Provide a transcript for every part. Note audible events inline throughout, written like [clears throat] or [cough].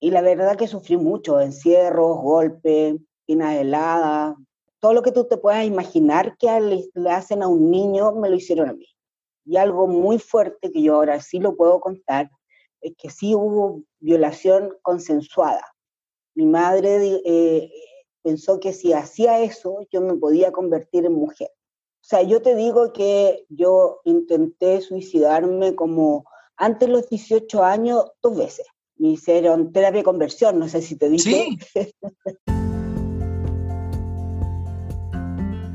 y la verdad que sufrí mucho, encierros, golpes, pinas heladas, todo lo que tú te puedas imaginar que le hacen a un niño, me lo hicieron a mí. Y algo muy fuerte que yo ahora sí lo puedo contar, es que sí hubo violación consensuada. Mi madre eh, pensó que si hacía eso, yo me podía convertir en mujer. O sea, yo te digo que yo intenté suicidarme como antes de los 18 años dos veces. Me hicieron terapia de conversión, no sé si te dije. Sí. [laughs]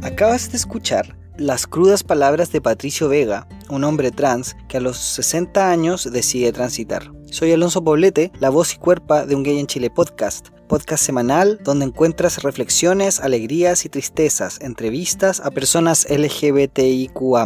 Acabas de escuchar las crudas palabras de Patricio Vega, un hombre trans que a los 60 años decide transitar. Soy Alonso Poblete, la voz y cuerpa de Un Gay en Chile podcast, podcast semanal donde encuentras reflexiones, alegrías y tristezas, entrevistas a personas LGBTIQA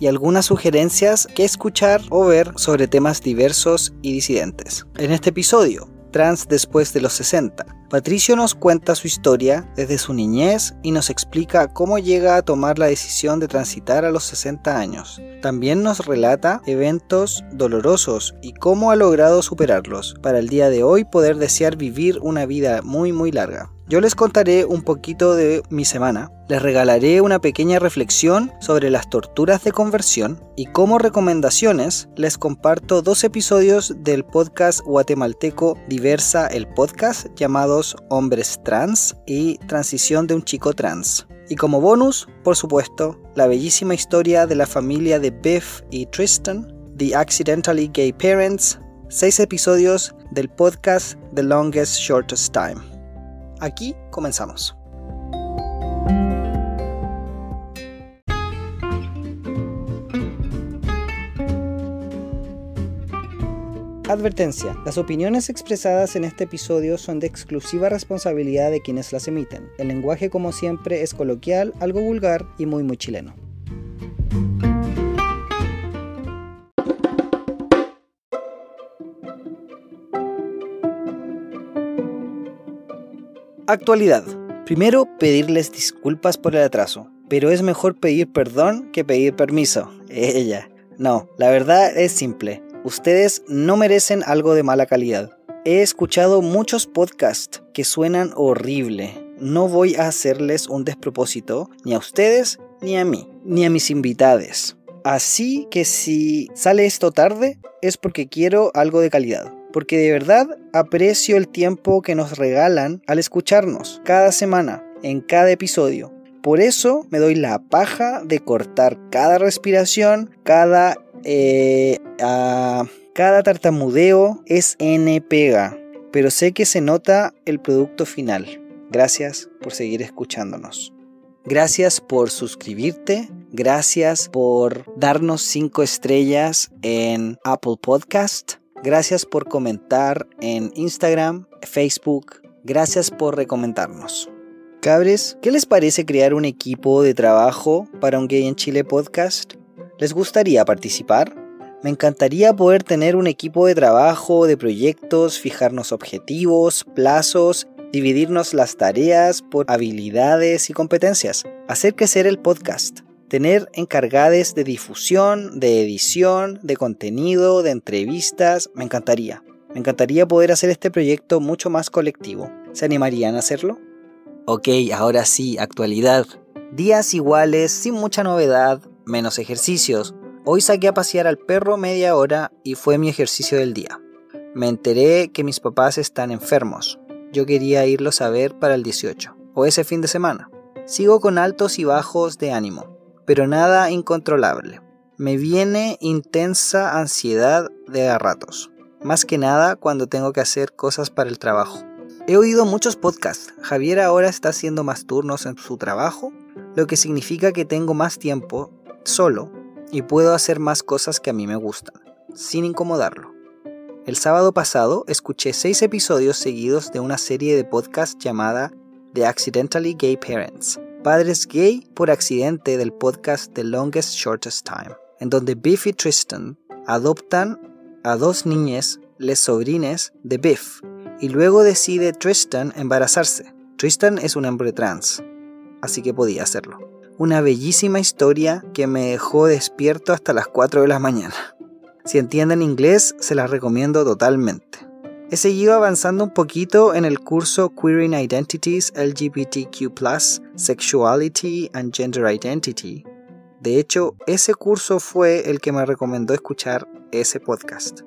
y algunas sugerencias que escuchar o ver sobre temas diversos y disidentes. En este episodio, trans después de los 60. Patricio nos cuenta su historia desde su niñez y nos explica cómo llega a tomar la decisión de transitar a los 60 años. También nos relata eventos dolorosos y cómo ha logrado superarlos para el día de hoy poder desear vivir una vida muy muy larga. Yo les contaré un poquito de mi semana, les regalaré una pequeña reflexión sobre las torturas de conversión y como recomendaciones les comparto dos episodios del podcast guatemalteco Diversa el Podcast llamados Hombres Trans y Transición de un chico trans. Y como bonus, por supuesto, la bellísima historia de la familia de Biff y Tristan, The Accidentally Gay Parents, seis episodios del podcast The Longest Shortest Time. Aquí comenzamos. Advertencia. Las opiniones expresadas en este episodio son de exclusiva responsabilidad de quienes las emiten. El lenguaje como siempre es coloquial, algo vulgar y muy muy chileno. Actualidad. Primero, pedirles disculpas por el atraso, pero es mejor pedir perdón que pedir permiso. [laughs] Ella. No, la verdad es simple. Ustedes no merecen algo de mala calidad. He escuchado muchos podcasts que suenan horrible. No voy a hacerles un despropósito ni a ustedes ni a mí, ni a mis invitados. Así que si sale esto tarde es porque quiero algo de calidad porque de verdad aprecio el tiempo que nos regalan al escucharnos cada semana, en cada episodio. Por eso me doy la paja de cortar cada respiración, cada, eh, cada tartamudeo es N pega, pero sé que se nota el producto final. Gracias por seguir escuchándonos. Gracias por suscribirte, gracias por darnos 5 estrellas en Apple Podcast Gracias por comentar en Instagram, Facebook. Gracias por recomendarnos. Cabres, ¿qué les parece crear un equipo de trabajo para un Gay en Chile podcast? ¿Les gustaría participar? Me encantaría poder tener un equipo de trabajo, de proyectos, fijarnos objetivos, plazos, dividirnos las tareas por habilidades y competencias, hacer crecer el podcast tener encargades de difusión, de edición, de contenido, de entrevistas, me encantaría. Me encantaría poder hacer este proyecto mucho más colectivo. ¿Se animarían a hacerlo? Ok, ahora sí, actualidad. Días iguales, sin mucha novedad, menos ejercicios. Hoy saqué a pasear al perro media hora y fue mi ejercicio del día. Me enteré que mis papás están enfermos. Yo quería irlos a ver para el 18, o ese fin de semana. Sigo con altos y bajos de ánimo pero nada incontrolable. Me viene intensa ansiedad de a ratos, más que nada cuando tengo que hacer cosas para el trabajo. He oído muchos podcasts. Javier ahora está haciendo más turnos en su trabajo, lo que significa que tengo más tiempo solo y puedo hacer más cosas que a mí me gustan, sin incomodarlo. El sábado pasado escuché seis episodios seguidos de una serie de podcasts llamada The Accidentally Gay Parents, padres gay por accidente del podcast The Longest Shortest Time, en donde Biff y Tristan adoptan a dos niñas, les sobrines de Biff, y luego decide Tristan embarazarse. Tristan es un hombre trans, así que podía hacerlo. Una bellísima historia que me dejó despierto hasta las 4 de la mañana. Si entienden inglés, se las recomiendo totalmente. He seguido avanzando un poquito en el curso Queering Identities LGBTQ, Sexuality and Gender Identity. De hecho, ese curso fue el que me recomendó escuchar ese podcast.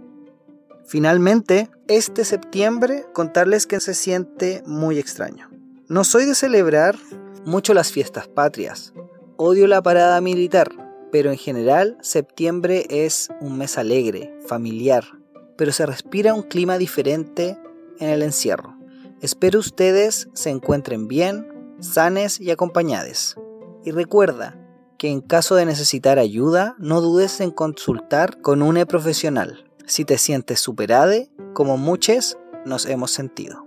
Finalmente, este septiembre, contarles que se siente muy extraño. No soy de celebrar mucho las fiestas patrias. Odio la parada militar, pero en general septiembre es un mes alegre, familiar, pero se respira un clima diferente en el encierro. Espero ustedes se encuentren bien, sanes y acompañados. Y recuerda que en caso de necesitar ayuda, no dudes en consultar con un profesional si te sientes superade, como muchos nos hemos sentido.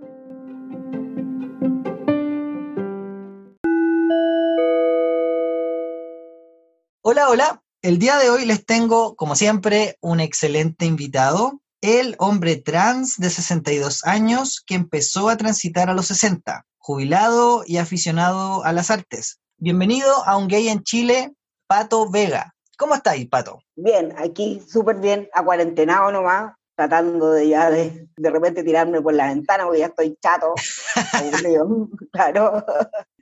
Hola, hola. El día de hoy les tengo, como siempre, un excelente invitado el hombre trans de 62 años que empezó a transitar a los 60, jubilado y aficionado a las artes. Bienvenido a un gay en Chile, Pato Vega. ¿Cómo estáis, Pato? Bien, aquí súper bien, a cuarentenado nomás, tratando de ya de, de repente tirarme por la ventana porque ya estoy chato, [laughs] [laughs] claro.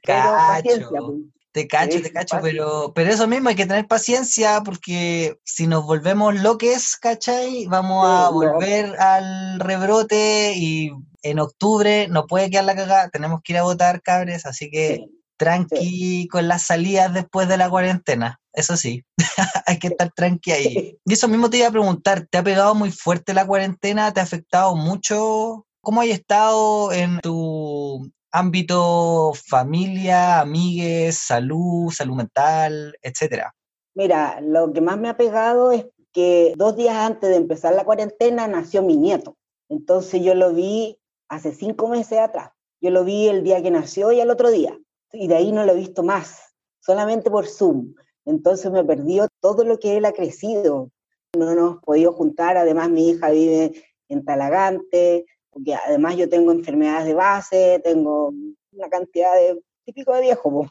Pero paciencia, pues. Te cacho, te cacho, pero, pero eso mismo hay que tener paciencia porque si nos volvemos loques, ¿cachai? Vamos a volver al rebrote y en octubre no puede quedar la cagada, tenemos que ir a votar, cabres, así que tranqui con las salidas después de la cuarentena, eso sí, [laughs] hay que estar tranqui ahí. Y eso mismo te iba a preguntar, ¿te ha pegado muy fuerte la cuarentena? ¿Te ha afectado mucho? ¿Cómo hay estado en tu ámbito familia, amigues, salud, salud mental, etcétera? Mira, lo que más me ha pegado es que dos días antes de empezar la cuarentena nació mi nieto. Entonces yo lo vi hace cinco meses atrás. Yo lo vi el día que nació y el otro día. Y de ahí no lo he visto más, solamente por Zoom. Entonces me perdió todo lo que él ha crecido. No nos hemos podido juntar. Además, mi hija vive en Talagante, porque además yo tengo enfermedades de base, tengo una cantidad de típico de viejo,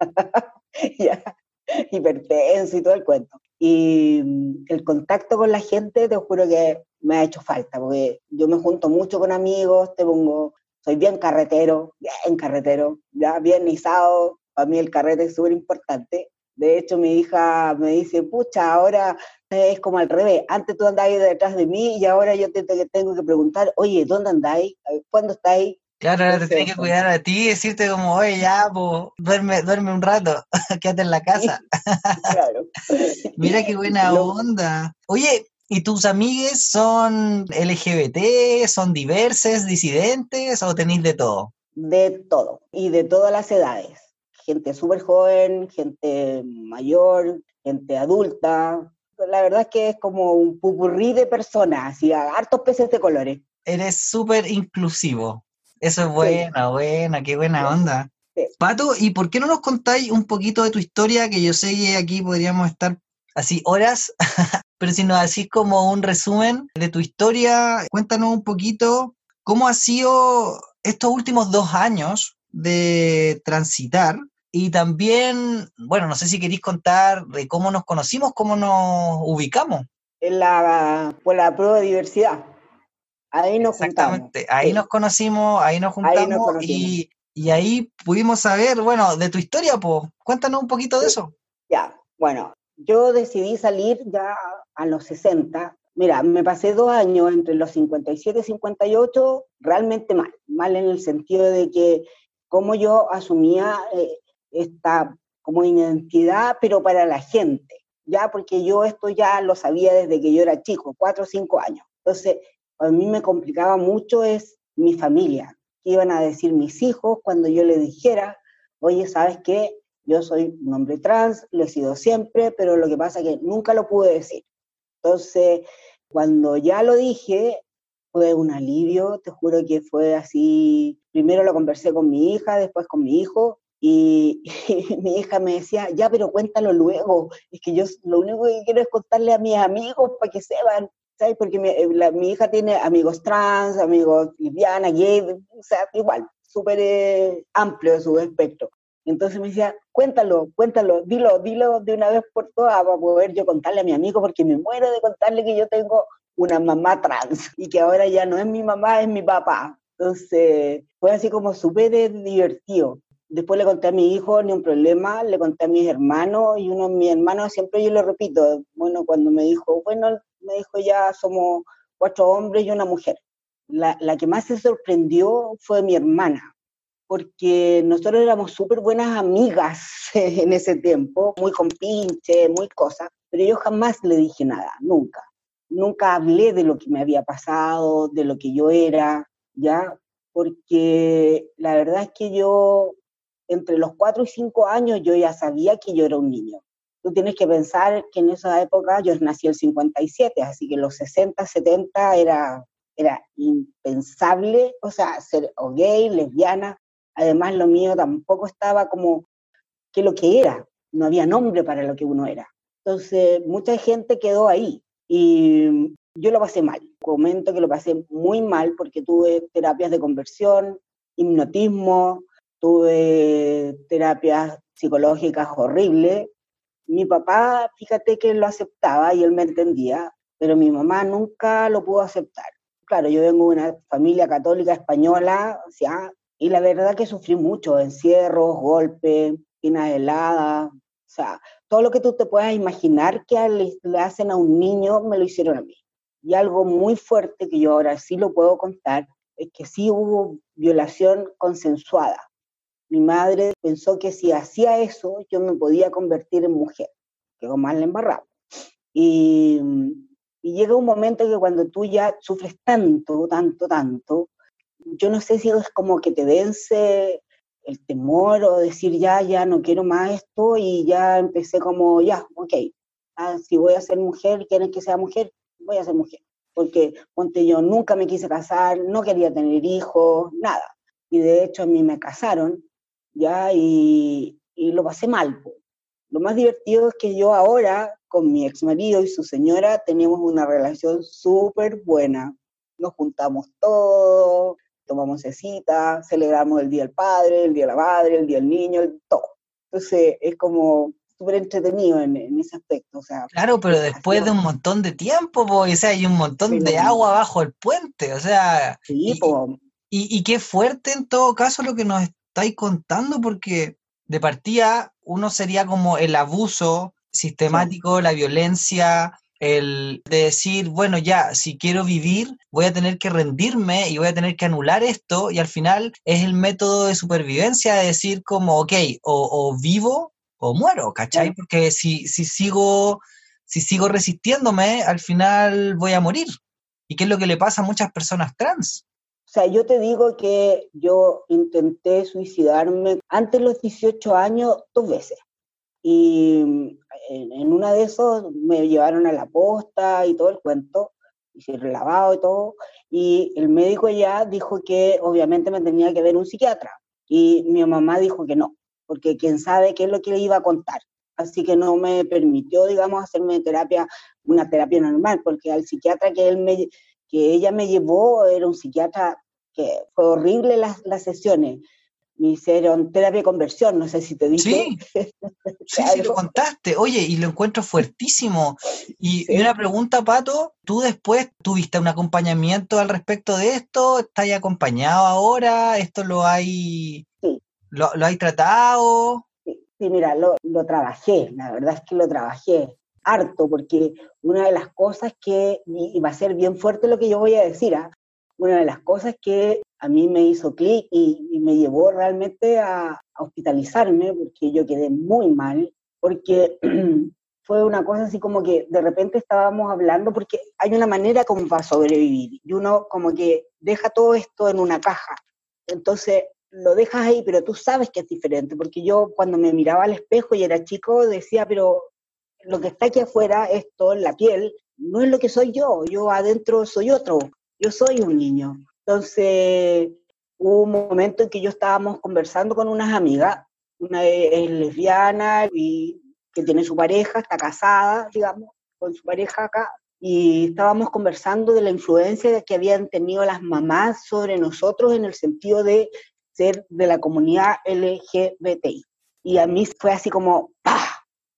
[laughs] hipertenso y todo el cuento. Y mm, el contacto con la gente, te juro que me ha hecho falta, porque yo me junto mucho con amigos, te pongo, soy bien carretero, bien carretero, ya bien izado, para mí el carrete es súper importante, de hecho, mi hija me dice, pucha, ahora es como al revés. Antes tú andáis detrás de mí y ahora yo te, tengo que preguntar, oye, ¿dónde andáis? ¿Cuándo estáis? Claro, ahora te tienes que cuidar a ti y decirte como, oye, ya, pues, duerme, duerme un rato, [laughs] quédate en la casa. [laughs] claro. [laughs] Mira qué buena onda. Oye, ¿y tus amigues son LGBT, son diverses, disidentes o tenéis de todo? De todo, y de todas las edades gente súper joven, gente mayor, gente adulta. La verdad es que es como un pupurrí de personas, y hartos peces de colores. Eres súper inclusivo. Eso es buena, buena, qué buena onda. Pato, ¿y por qué no nos contáis un poquito de tu historia? Que yo sé que aquí podríamos estar así horas, [laughs] pero si nos hacís como un resumen de tu historia, cuéntanos un poquito cómo ha sido estos últimos dos años de transitar y también, bueno, no sé si queréis contar de cómo nos conocimos, cómo nos ubicamos. En la, por la prueba de diversidad. Ahí nos Exactamente, ahí nos conocimos, ahí nos juntamos y, y, ahí pudimos saber, bueno, de tu historia, pues, cuéntanos un poquito de eso. Ya, bueno, yo decidí salir ya a los 60. Mira, me pasé dos años entre los 57 y 58 realmente mal, mal en el sentido de que como yo asumía eh, esta como identidad, pero para la gente, ya porque yo esto ya lo sabía desde que yo era chico, cuatro o cinco años. Entonces, a mí me complicaba mucho es mi familia, qué iban a decir mis hijos cuando yo les dijera, oye, ¿sabes qué? Yo soy un hombre trans, lo he sido siempre, pero lo que pasa es que nunca lo pude decir. Entonces, cuando ya lo dije, fue un alivio, te juro que fue así, primero lo conversé con mi hija, después con mi hijo, [laughs] y, mi hija me decía, ya, pero cuéntalo luego. Es que yo lo único que quiero es contarle a mis amigos para que sepan, ¿sabes? Porque mi, eh, mi hija tiene amigos trans, amigos lesbianas, gay, o sea, igual, súper eh, amplio su espectro. Entonces me decía, cuéntalo, cuéntalo, dilo, dilo de una vez por todas para poder yo contarle a mi amigo, porque me muero de contarle que yo tengo una mamá trans y que ahora ya no es mi mamá, es mi papá. Entonces fue así como súper divertido. Después le conté a mi hijo, ni un problema, le conté a mis hermanos y uno de mis hermanos, siempre yo le repito, bueno, cuando me dijo, bueno, me dijo ya somos cuatro hombres y una mujer. La, la que más se sorprendió fue mi hermana, porque nosotros éramos súper buenas amigas [laughs] en ese tiempo, muy compinche, muy cosas, pero yo jamás le dije nada, nunca. Nunca hablé de lo que me había pasado, de lo que yo era, ¿ya? Porque la verdad es que yo, entre los cuatro y cinco años, yo ya sabía que yo era un niño. Tú tienes que pensar que en esa época yo nací el 57, así que los 60, 70 era, era impensable, o sea, ser gay, lesbiana, Además, lo mío tampoco estaba como que lo que era, no había nombre para lo que uno era. Entonces, mucha gente quedó ahí y yo lo pasé mal. Comento que lo pasé muy mal porque tuve terapias de conversión, hipnotismo, tuve terapias psicológicas horribles. Mi papá, fíjate que lo aceptaba y él me entendía, pero mi mamá nunca lo pudo aceptar. Claro, yo vengo de una familia católica española, o y la verdad que sufrí mucho, encierros, golpes, pinas heladas, o sea, todo lo que tú te puedas imaginar que le, hacen a un niño, me lo hicieron a mí. Y algo muy fuerte que yo ahora sí lo puedo contar, es que sí hubo violación consensuada. Mi madre pensó que si hacía eso, yo me podía convertir en mujer. Quedó mal embarrado. Y, llega un momento que cuando tú ya sufres tanto, tanto, tanto, yo no sé si es como que te vence el temor o decir ya, ya no quiero más esto y ya empecé como, ya, ok, ah, si voy a ser mujer, quieren que sea mujer, voy a ser mujer. Porque, ponte, yo nunca me quise casar, no quería tener hijos, nada. Y de hecho a mí me casaron, ya, y, y lo pasé mal. Lo más divertido es que yo ahora, con mi ex marido y su señora, tenemos una relación súper buena. Nos juntamos todos, tomamos cita, celebramos el Día del Padre, el Día de la Madre, el Día del Niño, todo. Entonces es como súper entretenido en, ese aspecto. O sea, claro, pero después de un montón de tiempo, o sea, hay un montón de agua bajo el puente, o sea... Sí, y, y, qué fuerte en todo caso lo que nos estáis contando, porque de partida uno sería como el abuso sistemático, la violencia, el de decir, bueno, ya, si quiero vivir, voy a tener que rendirme y voy a tener que anular esto, y al final es el método de supervivencia de decir como, ok, o, vivo o muero, ¿cachai? Porque si, si, sigo, si sigo resistiéndome, al final voy a morir. ¿Y qué es lo que le pasa a muchas personas trans? O sea, yo te digo que yo intenté suicidarme antes de los 18 años dos veces. Y en, una de esos me llevaron a la posta y todo el cuento, hicieron lavado y todo, y el médico ya dijo que obviamente me tenía que ver un psiquiatra. Y mi mamá dijo que no, porque quién sabe qué es lo que le iba a contar. Así que no me permitió, digamos, hacerme terapia, una terapia normal, porque al psiquiatra que, él me, que ella me llevó era un psiquiatra que fue horrible las, las sesiones me hicieron terapia de conversión, no sé si te dije. Sí, [laughs] sí, sí, lo contaste. Oye, y lo encuentro fuertísimo. Y, una pregunta, Pato, ¿tú después tuviste un acompañamiento al respecto de esto? ¿Estás acompañado ahora? ¿Esto lo hay, sí. lo, lo hay tratado? Sí, sí mira, lo, lo trabajé, la verdad es que lo trabajé harto, porque una de las cosas que, y va a ser bien fuerte lo que yo voy a decir, ¿ah? una de las cosas que a mí me hizo clic y, me llevó realmente a, hospitalizarme porque yo quedé muy mal, porque [clears throat] fue una cosa así como que de repente estábamos hablando, porque hay una manera como para sobrevivir y uno como que deja todo esto en una caja. Entonces lo dejas ahí, pero tú sabes que es diferente, porque yo cuando me miraba al espejo y era chico decía, pero lo que está aquí afuera, esto, la piel, no es lo que soy yo, yo adentro soy otro, yo soy un niño. Entonces, hubo un momento en que yo estábamos conversando con unas amigas, una es lesbiana y que tiene su pareja, está casada, digamos, con su pareja acá, y estábamos conversando de la influencia que habían tenido las mamás sobre nosotros en el sentido de ser de la comunidad LGBTI. Y a mí fue así como, ¡pah!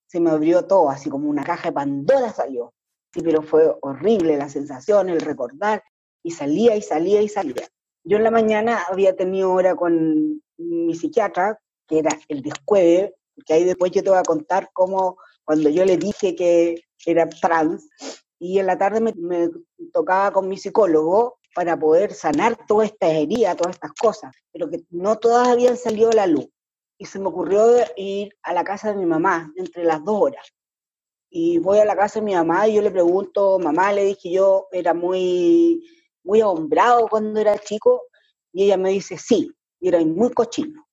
Se me abrió todo, así como una caja de Pandora salió. Sí, pero fue horrible la sensación, el recordar, y salía y salía y salía. Yo en la mañana había tenido hora con mi psiquiatra, que era el descueve, que ahí después yo te voy a contar cómo cuando yo le dije que era trans, y en la tarde me, tocaba con mi psicólogo para poder sanar toda esta herida, todas estas cosas, pero que no todas habían salido a la luz. Y se me ocurrió ir a la casa de mi mamá entre las dos horas y voy a la casa de mi mamá y yo le pregunto, mamá, le dije yo, era muy, muy ahombrado cuando era chico, y ella me dice, sí, y era muy cochino.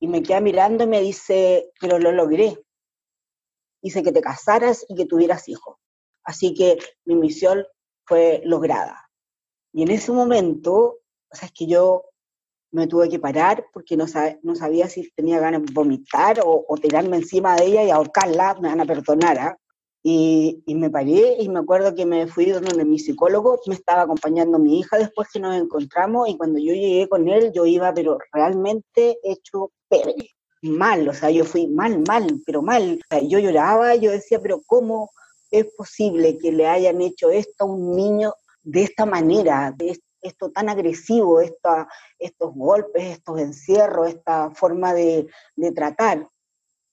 Y me queda mirando y me dice, pero lo logré. Dice que te casaras y que tuvieras hijos. Así que mi misión fue lograda. Y en ese momento, o sea, es que yo me tuve que parar porque no, no sabía si tenía ganas de vomitar o, tirarme encima de ella y ahorcarla, me van a perdonar. ¿ah? Y, y, me paré y me acuerdo que me fui donde mi psicólogo, me estaba acompañando mi hija después que nos encontramos y cuando yo llegué con él yo iba pero realmente hecho pebre, mal, o sea, yo fui mal, mal, pero mal. O sea, yo lloraba, yo decía, pero ¿cómo es posible que le hayan hecho esto a un niño de esta manera, de, esto tan agresivo, estos golpes, estos encierros, esta forma de, tratar.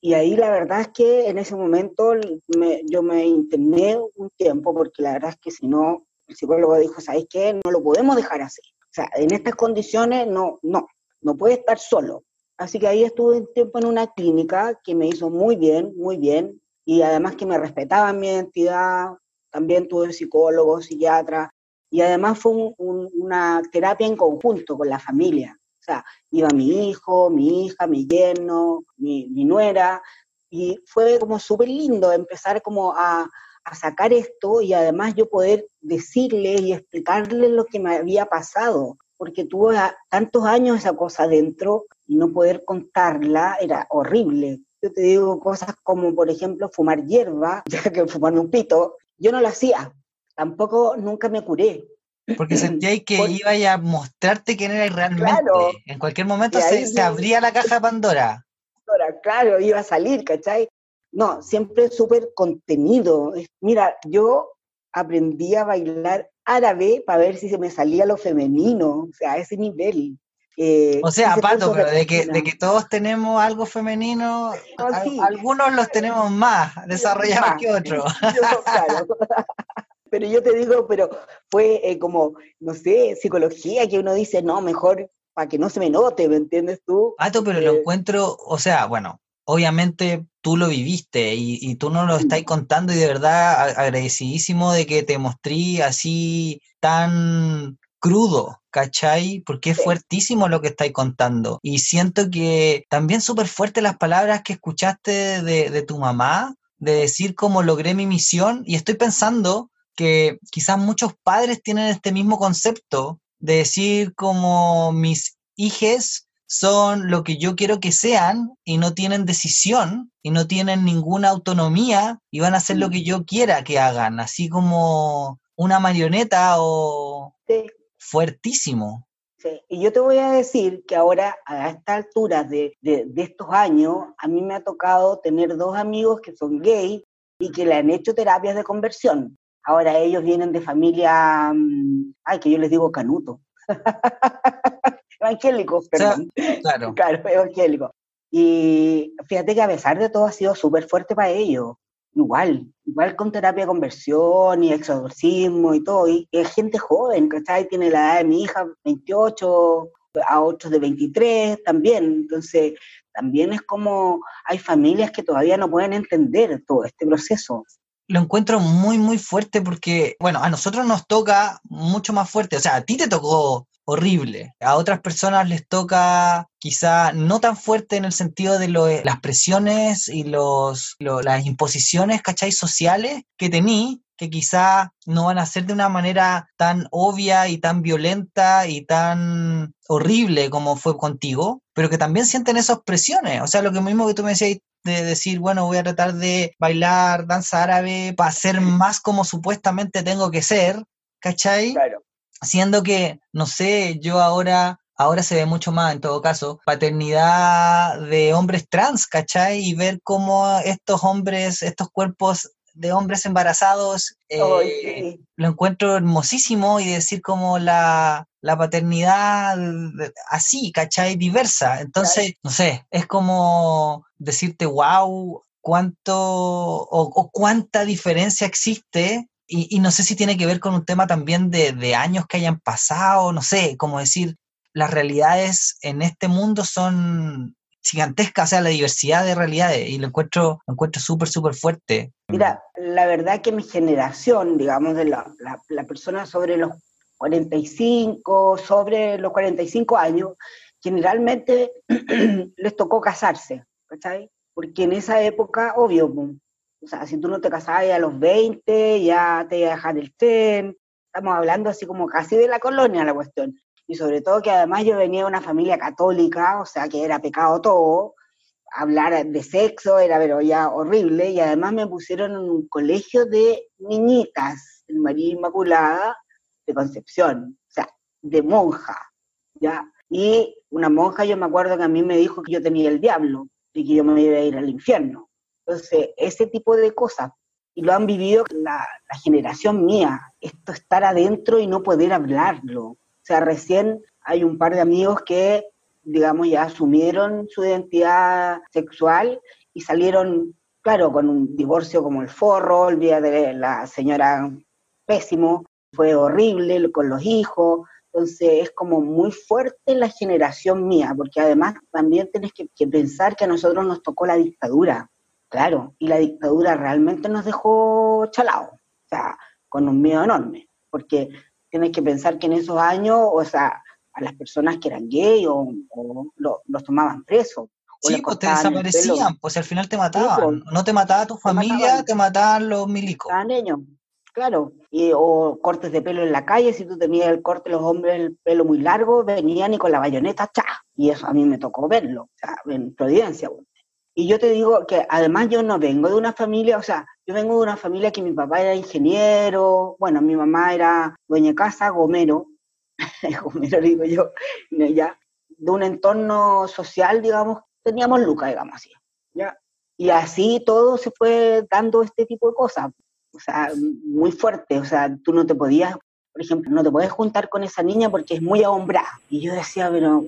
Y ahí la verdad es que en ese momento yo me interné un tiempo, porque la verdad es que si no, el psicólogo dijo, ¿sabes qué? No lo podemos dejar así. O sea, en estas condiciones no, no, no puede estar solo. Así que ahí estuve un tiempo en una clínica que me hizo muy bien, muy bien, y además que me respetaban mi identidad, también tuve psicólogo, psiquiatra, y además fue una terapia en conjunto con la familia. O sea, iba mi hijo, mi hija, mi yerno, mi, nuera, y fue como súper lindo empezar como a, sacar esto y además yo poder decirle y explicarle lo que me había pasado, porque tuve tantos años esa cosa dentro y no poder contarla era horrible. Yo te digo cosas como, por ejemplo, fumar hierba, [laughs] ya que fumar un pito, yo no lo hacía, tampoco nunca me curé. Porque sentíais [clears throat] que iba a mostrarte quién era realmente. Claro, en cualquier momento se, abría la caja de Pandora. Claro, iba a salir, ¿cachai? No, siempre súper contenido. Mira, yo aprendí a bailar árabe para ver si se me salía lo femenino, o sea, a ese nivel. Eh, o sea, Pato, pero de que, de que todos tenemos algo femenino, algunos los tenemos más desarrollados que otros. [laughs] claro. [laughs] [laughs] pero yo te digo, pero fue eh, como, no sé, psicología, que uno dice, no, mejor para que no se me note, ¿me entiendes tú? Pato, pero lo eh, encuentro, o sea, bueno, obviamente tú lo viviste y, tú no lo estás contando y de verdad agradecidísimo de que te mostré así tan crudo, ¿cachai? Porque es fuertísimo lo que estáis contando. Y siento que también súper fuerte las palabras que escuchaste de, de tu mamá, de decir cómo logré mi misión. Y estoy pensando que quizás muchos padres tienen este mismo concepto de decir como mis hijos son lo que yo quiero que sean y no tienen decisión y no tienen ninguna autonomía y van a hacer lo mm. que yo quiera que hagan, así como una marioneta o fuertísimo. Sí. Y yo te voy a decir que ahora, a esta altura de, de, estos años, a mí me ha tocado tener dos amigos que son gay y que le han hecho terapias de conversión. Ahora ellos vienen de familia, mm, ay, que yo les digo canuto. [laughs] evangélicos, perdón. claro. [laughs] claro, evangélicos. Y fíjate que a pesar de todo ha sido súper fuerte para ellos. Igual, igual con terapia de conversión y exorcismo y todo. Y es gente joven, ¿cachai? Tiene la edad de mi hija, 28, a otros de 23 también. Entonces, también es como hay familias que todavía no pueden entender todo este proceso lo encuentro muy, muy fuerte porque, bueno, a nosotros nos toca mucho más fuerte. O sea, a ti te tocó horrible. A otras personas les toca quizá no tan fuerte en el sentido de lo, las presiones y los, las imposiciones, ¿cachai? Sociales que tení, que quizá no van a ser de una manera tan obvia y tan violenta y tan horrible como fue contigo, pero que también sienten esas presiones. O sea, lo que mismo que tú me decías, de decir, bueno, voy a tratar de bailar danza árabe para ser más como supuestamente tengo que ser, ¿cachai? Claro. Siendo que, no sé, yo ahora, ahora se ve mucho más en todo caso, paternidad de hombres trans, ¿cachai? Y ver cómo estos hombres, estos cuerpos de hombres embarazados, eh, lo encuentro hermosísimo y decir como la, paternidad así, ¿cachai? Diversa. Entonces, no sé, es como decirte, wow, cuánto o, cuánta diferencia existe. Y, no sé si tiene que ver con un tema también de, de años que hayan pasado, no sé, como decir, las realidades en este mundo son gigantesca, o sea, la diversidad de realidades, y lo encuentro, lo encuentro súper, súper fuerte. Mira, la verdad que mi generación, digamos, de la, la, persona sobre los 45, sobre los 45 años, generalmente [clears throat] les tocó casarse, ¿cachai? Porque en esa época, obvio, o sea, si tú no te casabas a los 20, ya te iba a dejar el tren, estamos hablando así como casi de la colonia la cuestión y sobre todo que además yo venía de una familia católica, o sea que era pecado todo, hablar de sexo era pero ya horrible, y además me pusieron en un colegio de niñitas, en María Inmaculada de Concepción, o sea, de monja, ¿ya? Y una monja, yo me acuerdo que a mí me dijo que yo tenía el diablo y que yo me iba a ir al infierno. Entonces, ese tipo de cosas, y lo han vivido la, la generación mía, esto estar adentro y no poder hablarlo, sea, recién hay un par de amigos que, digamos, ya asumieron su identidad sexual y salieron, claro, con un divorcio como el forro, día de la señora pésimo, fue horrible con los hijos, entonces es como muy fuerte la generación mía, porque además también tienes que, que, pensar que a nosotros nos tocó la dictadura, claro, y la dictadura realmente nos dejó chalados, o sea, con un miedo enorme, porque tienes que pensar que en esos años, o sea, a las personas que eran gay o, los tomaban presos. Sí, pues te desaparecían, pues al final te mataban. Pues, no te mataba tu familia, te mataban, los milicos. Estaban niños, claro. Y, o cortes de pelo en la calle, si tú tenías el corte, los hombres, el pelo muy largo, venían y con la bayoneta, ¡cha! Y eso a mí me tocó verlo, o sea, en Providencia. Y yo te digo que además yo no vengo de una familia, o sea, yo vengo de una familia que mi papá era ingeniero, bueno, mi mamá era dueña de casa, gomero, [laughs] gomero digo yo, ya, de un entorno social, digamos, teníamos Luca, digamos así, ¿ya? Y así todo se fue dando este tipo de cosas, o sea, muy fuerte, o sea, tú no te podías, por ejemplo, no te puedes juntar con esa niña porque es muy ahombrada. Y yo decía, pero,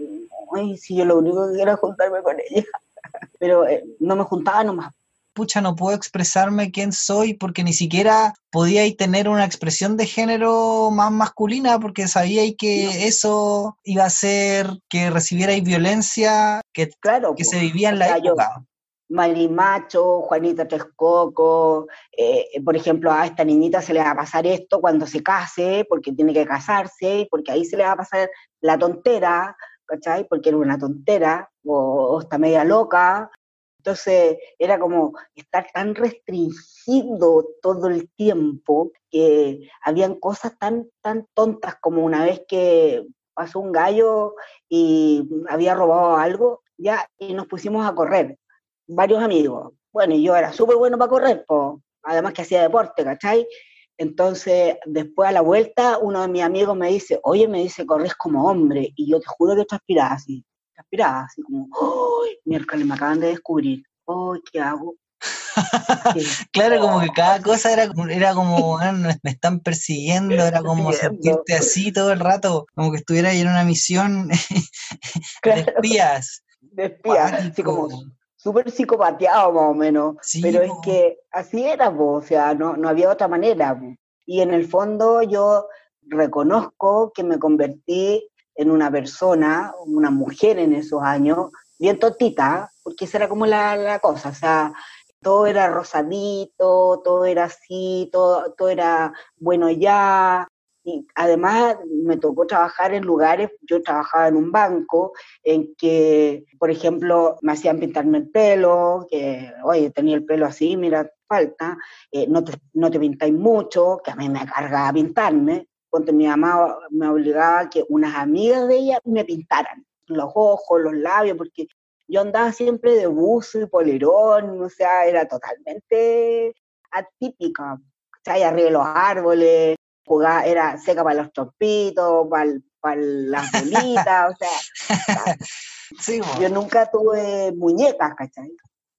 ay, si yo lo único que quiero es juntarme con ella [laughs] pero eh, no me juntaba nomás. Pucha, no puedo expresarme quién soy porque ni siquiera podía tener una expresión de género más masculina porque sabía que eso iba a hacer que recibierais violencia que, claro, que se vivía en la época. Marimacho, Juanita Texcoco, eh, por ejemplo, a esta niñita se le va a pasar esto cuando se case, porque tiene que casarse, porque ahí se le va a pasar la tontera, ¿cachai? Porque era una tontera, o, está media loca. Entonces era como estar tan restringido todo el tiempo que habían cosas tan, tan tontas como una vez que pasó un gallo y había robado algo, ya, y nos pusimos a correr, varios amigos. Bueno, yo era súper bueno para correr, además que hacía deporte, ¿cachai? Entonces, después a la vuelta, uno de mis amigos me dice, oye, me dice, corres como hombre. Y yo te juro que transpiraba así, transpiraba así como, ¡ay! Miércoles, me acaban de descubrir. ¡ay, qué hago! [laughs] claro, como que cada cosa era, era como, me están persiguiendo, era como sentirte así todo el rato, como que estuviera ahí en una misión [laughs] de espías. De espías, así como súper psicopateado más o menos, pero es que así era, o sea, no, no había otra manera. Y en el fondo yo reconozco que me convertí en una persona, una mujer en esos años, bien tontita, porque esa era como la, la cosa, o sea, todo era rosadito, todo era así, todo, todo era bueno ya, y además me tocó trabajar en lugares, yo trabajaba en un banco en que, por ejemplo, me hacían pintarme el pelo, que, oye, tenía el pelo así, mira, falta, eh, no, te, no te pintáis mucho, que a mí me cargaba pintarme, cuando mi mamá me obligaba a que unas amigas de ella me pintaran los ojos, los labios, porque yo andaba siempre de buzo y polerón, o sea, era totalmente atípica, o sea, arriba de los árboles, jugaba, era seca para los trompitos, para, para las bolitas, o sea, [laughs] yo nunca tuve muñecas, ¿cachai?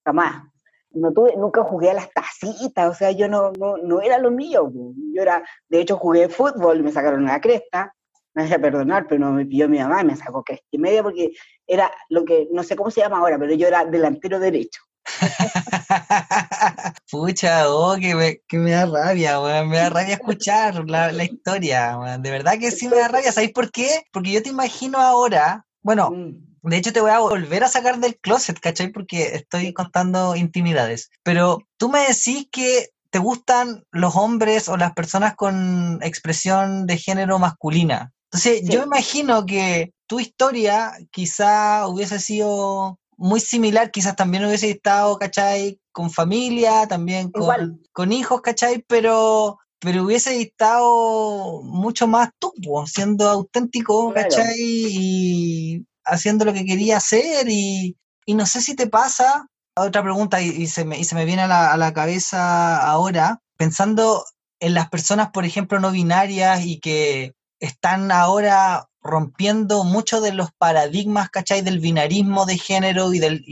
Jamás. No tuve, nunca jugué a las tacitas, o sea, yo no, no, no era lo mío. Yo era, de hecho, jugué fútbol y me sacaron la cresta, me voy a perdonar, pero no me pilló mi mamá y me sacó cresta y media porque era lo que, no sé cómo se llama ahora, pero yo era delantero derecho. [laughs] Pucha, oh, que me, que me da rabia, me da rabia escuchar la, la historia, de verdad que sí me da rabia, ¿sabéis por qué? Porque yo te imagino ahora, bueno, mm. De hecho, te voy a volver a sacar del closet, ¿cachai? Porque estoy contando intimidades. Pero tú me decís que te gustan los hombres o las personas con expresión de género masculina. Entonces, yo imagino que tu historia quizá hubiese sido muy similar, quizás también hubiese estado, ¿cachai? Con familia, también con, con hijos, ¿cachai? Pero, pero hubiese estado mucho más tú, siendo auténtico, ¿cachai? Y haciendo lo que quería hacer y, no sé si te pasa, otra pregunta y, se, me, y se me viene a la, a la cabeza ahora, pensando en las personas, por ejemplo, no binarias y que están ahora rompiendo muchos de los paradigmas, ¿cachai? Del binarismo de género y del...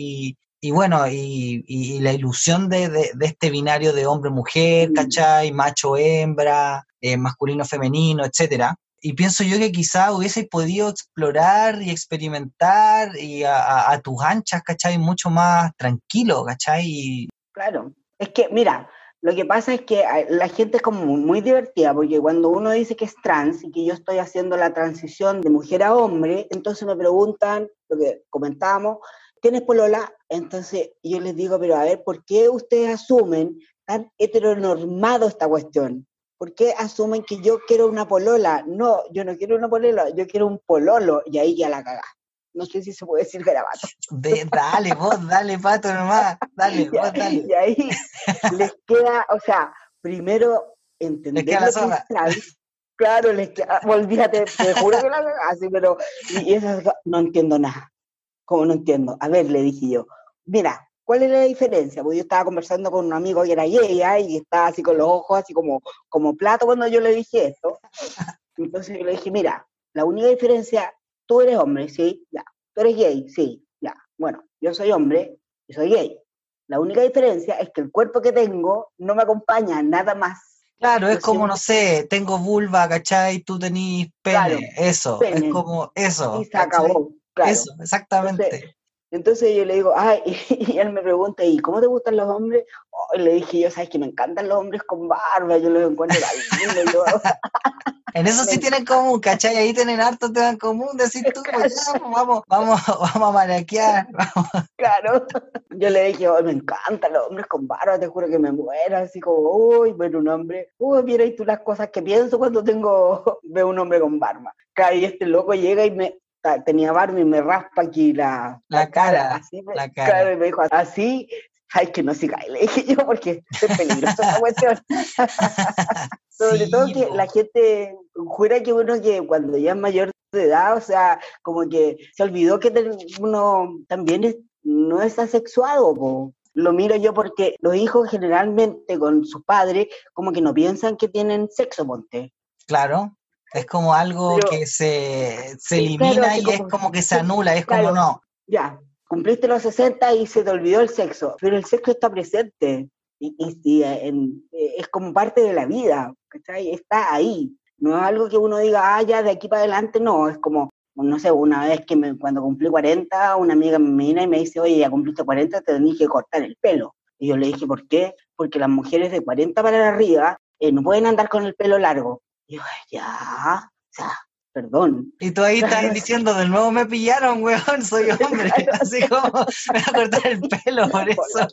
Y, bueno, y, la ilusión de, este binario de hombre-mujer, mm. ¿cachai? Macho-hembra, eh, masculino-femenino, etcétera y pienso yo que quizá hubiese podido explorar y experimentar y a, tus anchas, ¿cachai? Mucho más tranquilo, ¿cachai? Claro, es que, mira, lo que pasa es que la gente es como muy divertida, porque cuando uno dice que es trans y que yo estoy haciendo la transición de mujer a hombre, entonces me preguntan, lo que comentábamos, ¿tienes polola? Entonces yo les digo, pero a ver, ¿por qué ustedes asumen tan heteronormado esta cuestión? ¿Por qué asumen que yo quiero una polola? No, yo no quiero una polola, yo quiero un pololo y ahí ya la cagá. No sé si se puede decir garabato. dale, vos, dale, pato nomás. Dale, [laughs] vos, dale. Y ahí les queda, o sea, primero entender que es Claro, les queda, olvídate, te juro que la así, pero y, y no entiendo nada. ¿Cómo no entiendo? A ver, le dije yo, mira, ¿Cuál es la diferencia? Porque yo estaba conversando con un amigo que era gay ¿ah? y estaba así con los ojos así como, como plato cuando yo le dije esto. Entonces yo le dije, mira, la única diferencia, tú eres hombre, sí, ya. Tú eres gay, sí, ya. Bueno, yo soy hombre y soy gay. La única diferencia es que el cuerpo que tengo no me acompaña nada más. Claro, es como, no sé, tengo vulva, ¿cachai? Tú tenés pene, eso, es como eso. Y se acabó, claro. Eso, exactamente. Entonces yo le digo, ay, [laughs] y él me pregunta, ¿y cómo te gustan los hombres? y le dije yo, sabes que me encantan los hombres con barba, yo los encuentro [laughs] lindos. [laughs] en eso sí tienen común, ¿cachai? Ahí tienen harto te dan común, decir tú, pues vamos, vamos, vamos a maraquear. Claro. Yo le dije, me encantan los hombres con barba, te juro que me muero, así como, uy, ver un hombre, uy, mira y tú las cosas que pienso cuando tengo, veo un hombre con barba. Y este loco llega y me, tenía Barbie y me raspa aquí la, la, cara, así, la cara. y me dijo, así, ay, que no siga. Le dije [laughs] yo, porque es peligrosa esa cuestión. [laughs] Sobre todo que la gente jura que uno que cuando ya es mayor de edad, o sea, como que se olvidó que uno también no es asexuado, Lo miro yo porque los hijos generalmente con sus padres como que no piensan que tienen sexo, ponte. Claro. Es como algo que se, se elimina y es como que se anula, es como no. Ya, cumpliste los 60 y se te olvidó el sexo, pero el sexo está presente y, y, es como parte de la vida, ¿cachai? Está ahí. No es algo que uno diga, ah, ya de aquí para adelante, no, es como, no sé, una vez que me, cuando cumplí 40, una amiga me viene y me dice, oye, ya cumpliste 40, te tenés que cortar el pelo. Y yo le dije, ¿por qué? Porque las mujeres de 40 para arriba eh, no pueden andar con el pelo largo. Y yo, ya, o sea, perdón. Y tú ahí [laughs] estás diciendo, de nuevo me pillaron, weón, soy [laughs] hombre. [laughs] Así como, me voy a cortar el pelo por eso.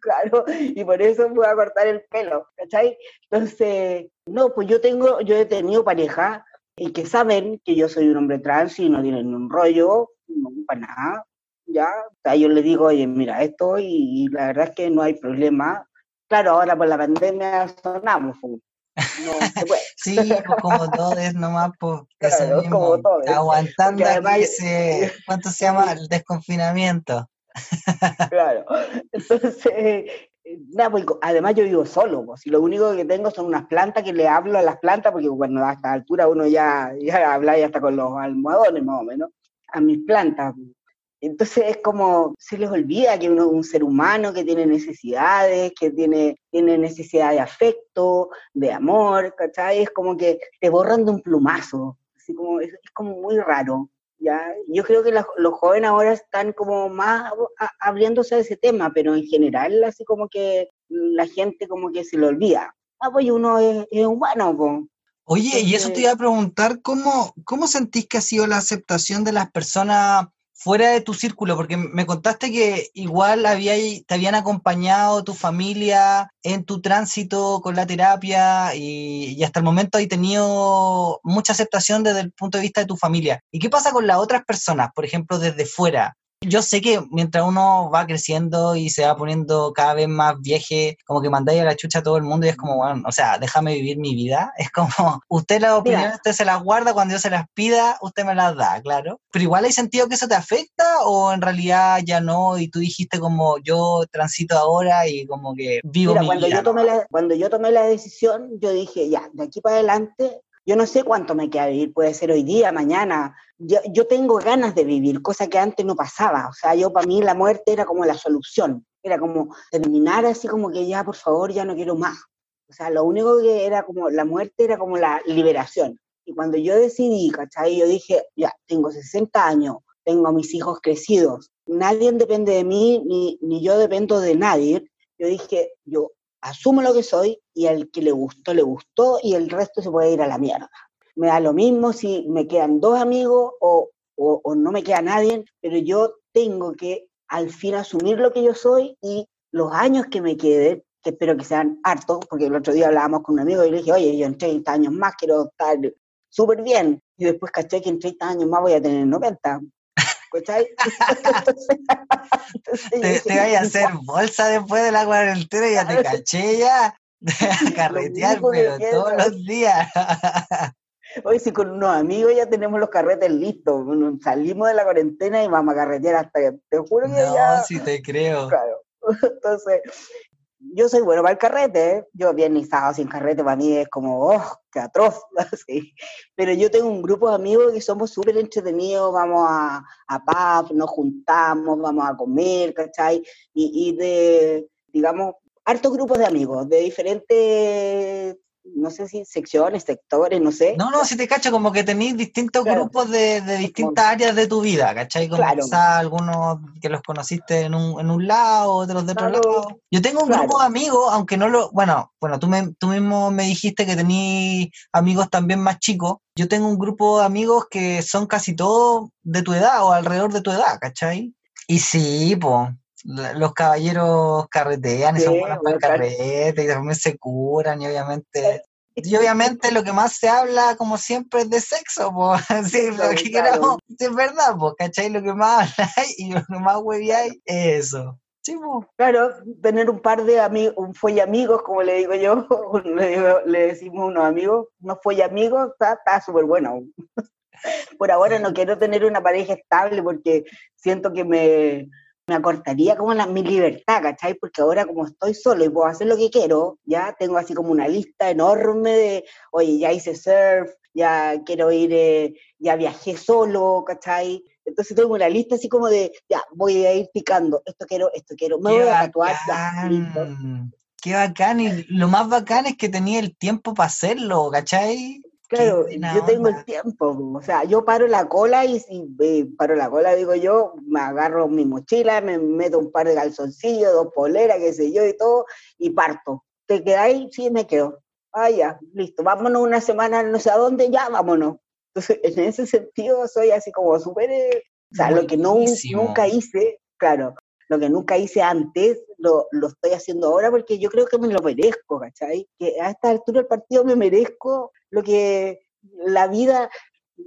Claro, y por eso me voy a cortar el pelo, ¿cachai? Entonces, no, pues yo tengo, yo he tenido pareja y que saben que yo soy un hombre trans y no tienen un rollo, no, para nada, ya. O sea, yo les digo, oye, mira, esto y, la verdad es que no hay problema. Claro, ahora por la pandemia sonamos, no [laughs] sí, pues, como todos nomás, pues, [laughs] claro, mismo, aguantando ese, [laughs] ¿cuánto se llama? El desconfinamiento. claro, entonces, nada, pues, además yo vivo solo, pues, y lo único que tengo son unas plantas que le hablo a las plantas, porque bueno, a esta altura uno ya, ya habla ya hasta con los almohadones más o menos, a mis plantas. Entonces es como, se les olvida que uno es un ser humano que tiene necesidades, que tiene, tiene necesidad de afecto, de amor, ¿cachai? Es como que te borran de un plumazo, así como, es, como muy raro. ¿ya? Yo creo que los jóvenes ahora están como más abriéndose a ese tema, pero en general así como que la gente como que se lo olvida. Ah, pues uno es, humano, pues. Oye, y eso te iba a preguntar, ¿cómo, ¿cómo sentís que ha sido la aceptación de las personas fuera de tu círculo, porque me contaste que igual había, te habían acompañado tu familia en tu tránsito con la terapia y, y, hasta el momento hay tenido mucha aceptación desde el punto de vista de tu familia. ¿Y qué pasa con las otras personas, por ejemplo, desde fuera? Yo sé que mientras uno va creciendo y se va poniendo cada vez más vieje, como que mandáis a la chucha a todo el mundo y es como, bueno, o sea, déjame vivir mi vida. [laughs] Es como, usted las opiniones, usted se las guarda, cuando yo se las pida, usted me las da, claro. Pero igual hay sentido que eso te afecta o en realidad ya no y tú dijiste como, yo transito ahora y como que vivo mi cuando vida. Yo tomé la, cuando yo tomé la decisión, yo dije, ya, de aquí para adelante yo no sé cuánto me queda vivir, puede ser hoy día, mañana. Yo, tengo ganas de vivir, cosa que antes no pasaba. O sea, yo para mí la muerte era como la solución. Era como terminar así como que ya, por favor, ya no quiero más. O sea, lo único que era como la muerte era como la liberación. Y cuando yo decidí, ¿cachai? Yo dije, ya, tengo 60 años, tengo mis hijos crecidos, nadie depende de mí, ni, ni yo dependo de nadie. Yo dije, yo asumo lo que soy y al que le gustó, le gustó y el resto se puede ir a la mierda. Me da lo mismo si me quedan dos amigos o, o, no me queda nadie, pero yo tengo que al fin asumir lo que yo soy y los años que me queden, que espero que sean hartos, porque el otro día hablábamos con un amigo y le dije, oye, yo en 30 años más quiero estar súper bien. Y después caché que en 30 años más voy a tener 90. ¿Cachai? [laughs] te, te vaya a hacer bolsa después de la cuarentena, ya te [laughs] caché ya. [laughs] a carretear, pero todos los días. Hoy sí, con unos amigos ya tenemos los carretes listos. Salimos de la cuarentena y vamos a carretear hasta que te juro que no, ya. sí te creo. Claro. Entonces, yo soy bueno para el carrete, ¿eh? yo bien sábado sin carrete para mí es como, oh, qué atroz, [laughs] pero yo tengo un grupo de amigos que somos súper entretenidos, vamos a, a pub, nos juntamos, vamos a comer, ¿cachai? Y, y de, digamos, hartos grupos de amigos de diferentes no sé si secciones, sectores, no sé. No, no, si te cacho, como que tenéis distintos grupos de, distintas áreas de tu vida, ¿cachai? Como quizás algunos que los conociste en un, en un lado, otros de otro lado. Yo tengo un grupo de amigos, aunque no lo, bueno, bueno, tú, me, tú mismo me dijiste que tenías amigos también más chicos. Yo tengo un grupo de amigos que son casi todos de tu edad o alrededor de tu edad, ¿cachai? Y sí, pues, los caballeros carretean y son buenos para el carrete y también se curan y obviamente y obviamente lo que más se habla, como siempre, es de sexo, pues, [laughs] sí, lo que queramos, es verdad, pues, ¿cachai? Lo que más habláis [laughs] y lo que más hueviáis es eso. Sí, pues. Claro, tener un par de amigos, un fuelle amigos, como le digo yo, [laughs] le, decimos unos amigos, unos fuelle amigos, está súper bueno. Por ahora no quiero tener una pareja estable porque siento que me, me acortaría como la, mi libertad, ¿cachai? Porque ahora como estoy solo y puedo hacer lo que quiero, ya tengo así como una lista enorme de, oye, ya hice surf, ya quiero ir, eh, ya viajé solo, ¿cachai? Entonces tengo una lista así como de, ya, voy a ir picando, esto quiero, esto quiero, me voy a tatuar, ya, Qué bacán, y lo más bacán es que tenía el tiempo para hacerlo, ¿cachai? Claro, yo tengo el tiempo, o sea, yo paro la cola y si paro la cola, digo yo, me agarro mi mochila, me meto un par de calzoncillos, dos poleras, qué sé yo y todo, y parto. ¿Te quedáis? Sí, me quedo. Ah, ya, listo, vámonos una semana no sé a dónde, ya, vámonos. Entonces, en ese sentido soy así como súper, eh, o sea, lo que no, nunca hice, claro, lo que nunca hice antes, lo, lo, estoy haciendo ahora porque yo creo que me lo merezco, ¿cachai? Que a esta altura del partido me merezco lo que la vida,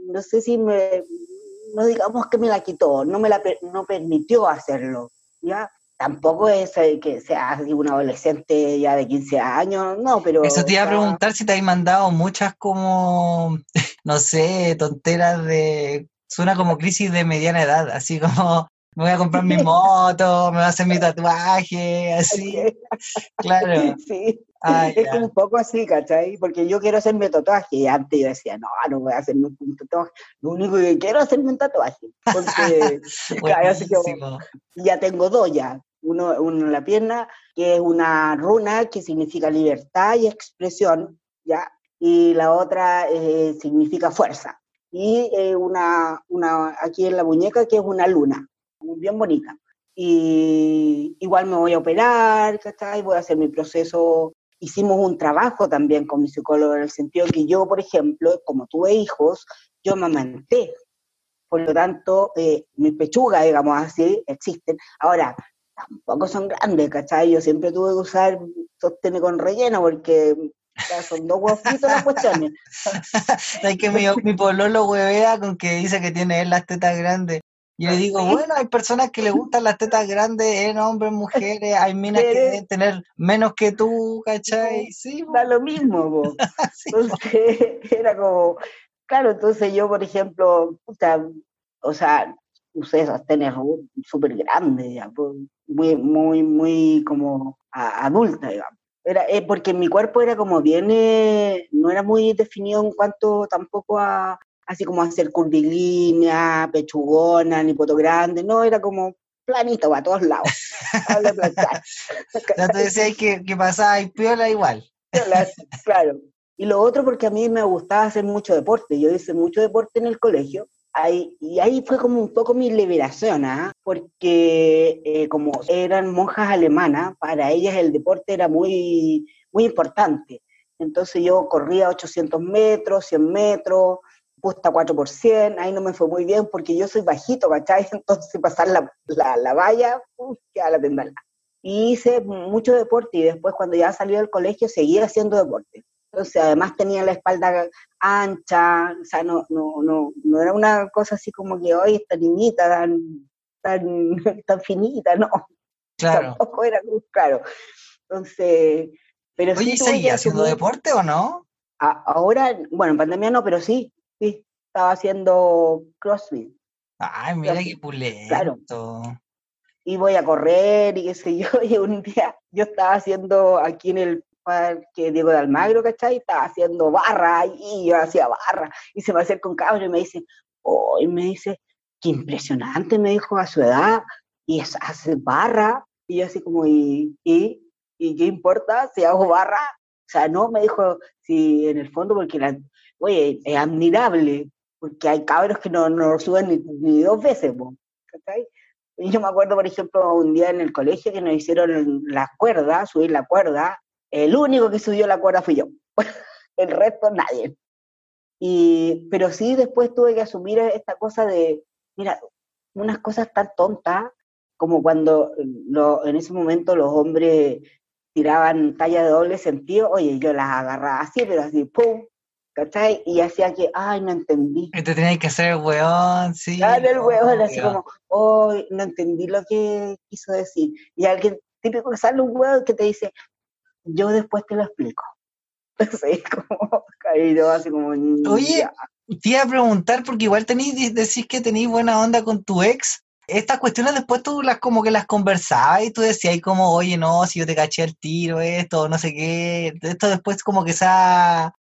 no sé si me, no digamos que me la quitó, no me la no permitió hacerlo, ¿ya? Tampoco es eh, que sea un adolescente ya de 15 años, no, pero... Eso te iba a preguntar si te hay mandado muchas como, [laughs] no sé, tonteras de... Suena como crisis de mediana edad, así como me voy a comprar mi [laughs] moto, me voy a hacer mi tatuaje, así. [laughs] Claro. Sí. Ah, es un poco así, ¿cachai? Porque yo quiero hacerme tatuaje y antes yo decía, no, no voy a hacerme un tatuaje. Lo único que quiero es hacerme un tatuaje. Porque [laughs] ya tengo dos ya. Uno, uno en la pierna, que es una runa que significa libertad y expresión, ¿ya? Y la otra eh, significa fuerza. Y eh, una, una aquí en la muñeca que es una luna, bien bonita y igual me voy a operar, ¿cachai? Voy a hacer mi proceso. Hicimos un trabajo también con mi psicólogo en el sentido que yo, por ejemplo, como tuve hijos, yo me amamanté. Por lo tanto, eh, mis pechugas, digamos así, existen. Ahora, tampoco son grandes, ¿cachai? Yo siempre tuve que usar sostén con relleno porque son dos huevos las cuestiones. [laughs] es que mi, mi pololo huevea con que dice que tiene él las tetas grandes. Yo le digo, bueno, hay personas que le gustan las tetas grandes en hombres, mujeres, hay minas que deben tener menos que tú, ¿cachai? Sí, da lo mismo, [laughs] entonces, [laughs] era como, claro, entonces yo, por ejemplo, o sea, usé esas tenis súper grandes, ya, muy, muy, muy como adulta, digamos. Era, eh, porque mi cuerpo era como bien, eh, no era muy definido en cuanto tampoco a, así como hacer curvilínea, pechugona, ni poto grande, no, era como planito a todos lados. [laughs] te decía que, que pasaba y piola igual. claro. Y lo otro porque a mí me gustaba hacer mucho deporte. Yo hice mucho deporte en el colegio. Ahí, y ahí fue como un poco mi liberación, ¿ah? porque eh, como eran monjas alemanas, para ellas el deporte era muy, muy importante. Entonces yo corría 800 metros, 100 metros, puesta 4 por 100, ahí no me fue muy bien porque yo soy bajito, ¿cachai? [laughs] Entonces pasar la, la, la valla, uf, a la tendala. Y hice mucho deporte y después cuando ya salí del colegio seguía haciendo deporte. Entonces además tenía la espalda ancha, o sea, no, no, no, no era una cosa así como que hoy esta niñita tan, tan, [laughs] tan finita, no. Claro. [laughs] Tampoco era claro. Entonces, pero Oye, ¿seguía haciendo deporte o no? ahora, bueno, en pandemia no, pero sí, Sí, estaba haciendo CrossFit. Ay, mira qué pulento. Claro. Y voy a correr y qué sé yo. [laughs] Y un día yo estaba haciendo aquí en el parque Diego de Almagro, ¿cachai? Estaba haciendo barra y yo hacía barra. Y se me acerca un cabrón y me dice, oh, y me dice, qué impresionante, me dijo a su edad. Y es, hace barra. Y yo así como, ¿y, y, ¿y qué importa si hago barra? O sea, no, me dijo, si en el fondo, porque la, oye, es admirable, porque hay cabros que no, no suben ni, dos veces, yo me acuerdo, por ejemplo, un día en el colegio que nos hicieron la cuerda, subir la cuerda, el único que subió la cuerda fui yo, [laughs] el resto nadie. Y, pero sí después tuve que asumir esta cosa de, mira, unas cosas tan tontas como cuando lo, en ese momento los hombres tiraban talla de doble sentido, oye, yo las agarraba así, pero así, ¡pum! ¿Cachai? Y hacía que, ay, no entendí. Y te tenías que hacer el weón, sí. Claro, el weón, así como, ay, no entendí lo que quiso decir. Y alguien, típico que sale un weón que te dice, yo después te lo explico. [laughs] Así como caído, así como... Oye, te iba a preguntar, porque igual tenéis, decís que tenéis buena onda con tu ex, estas cuestiones después tú las como que las conversabas y tú decías como, oye, no, si yo te caché el tiro, esto, no sé qué, esto después como que se ha,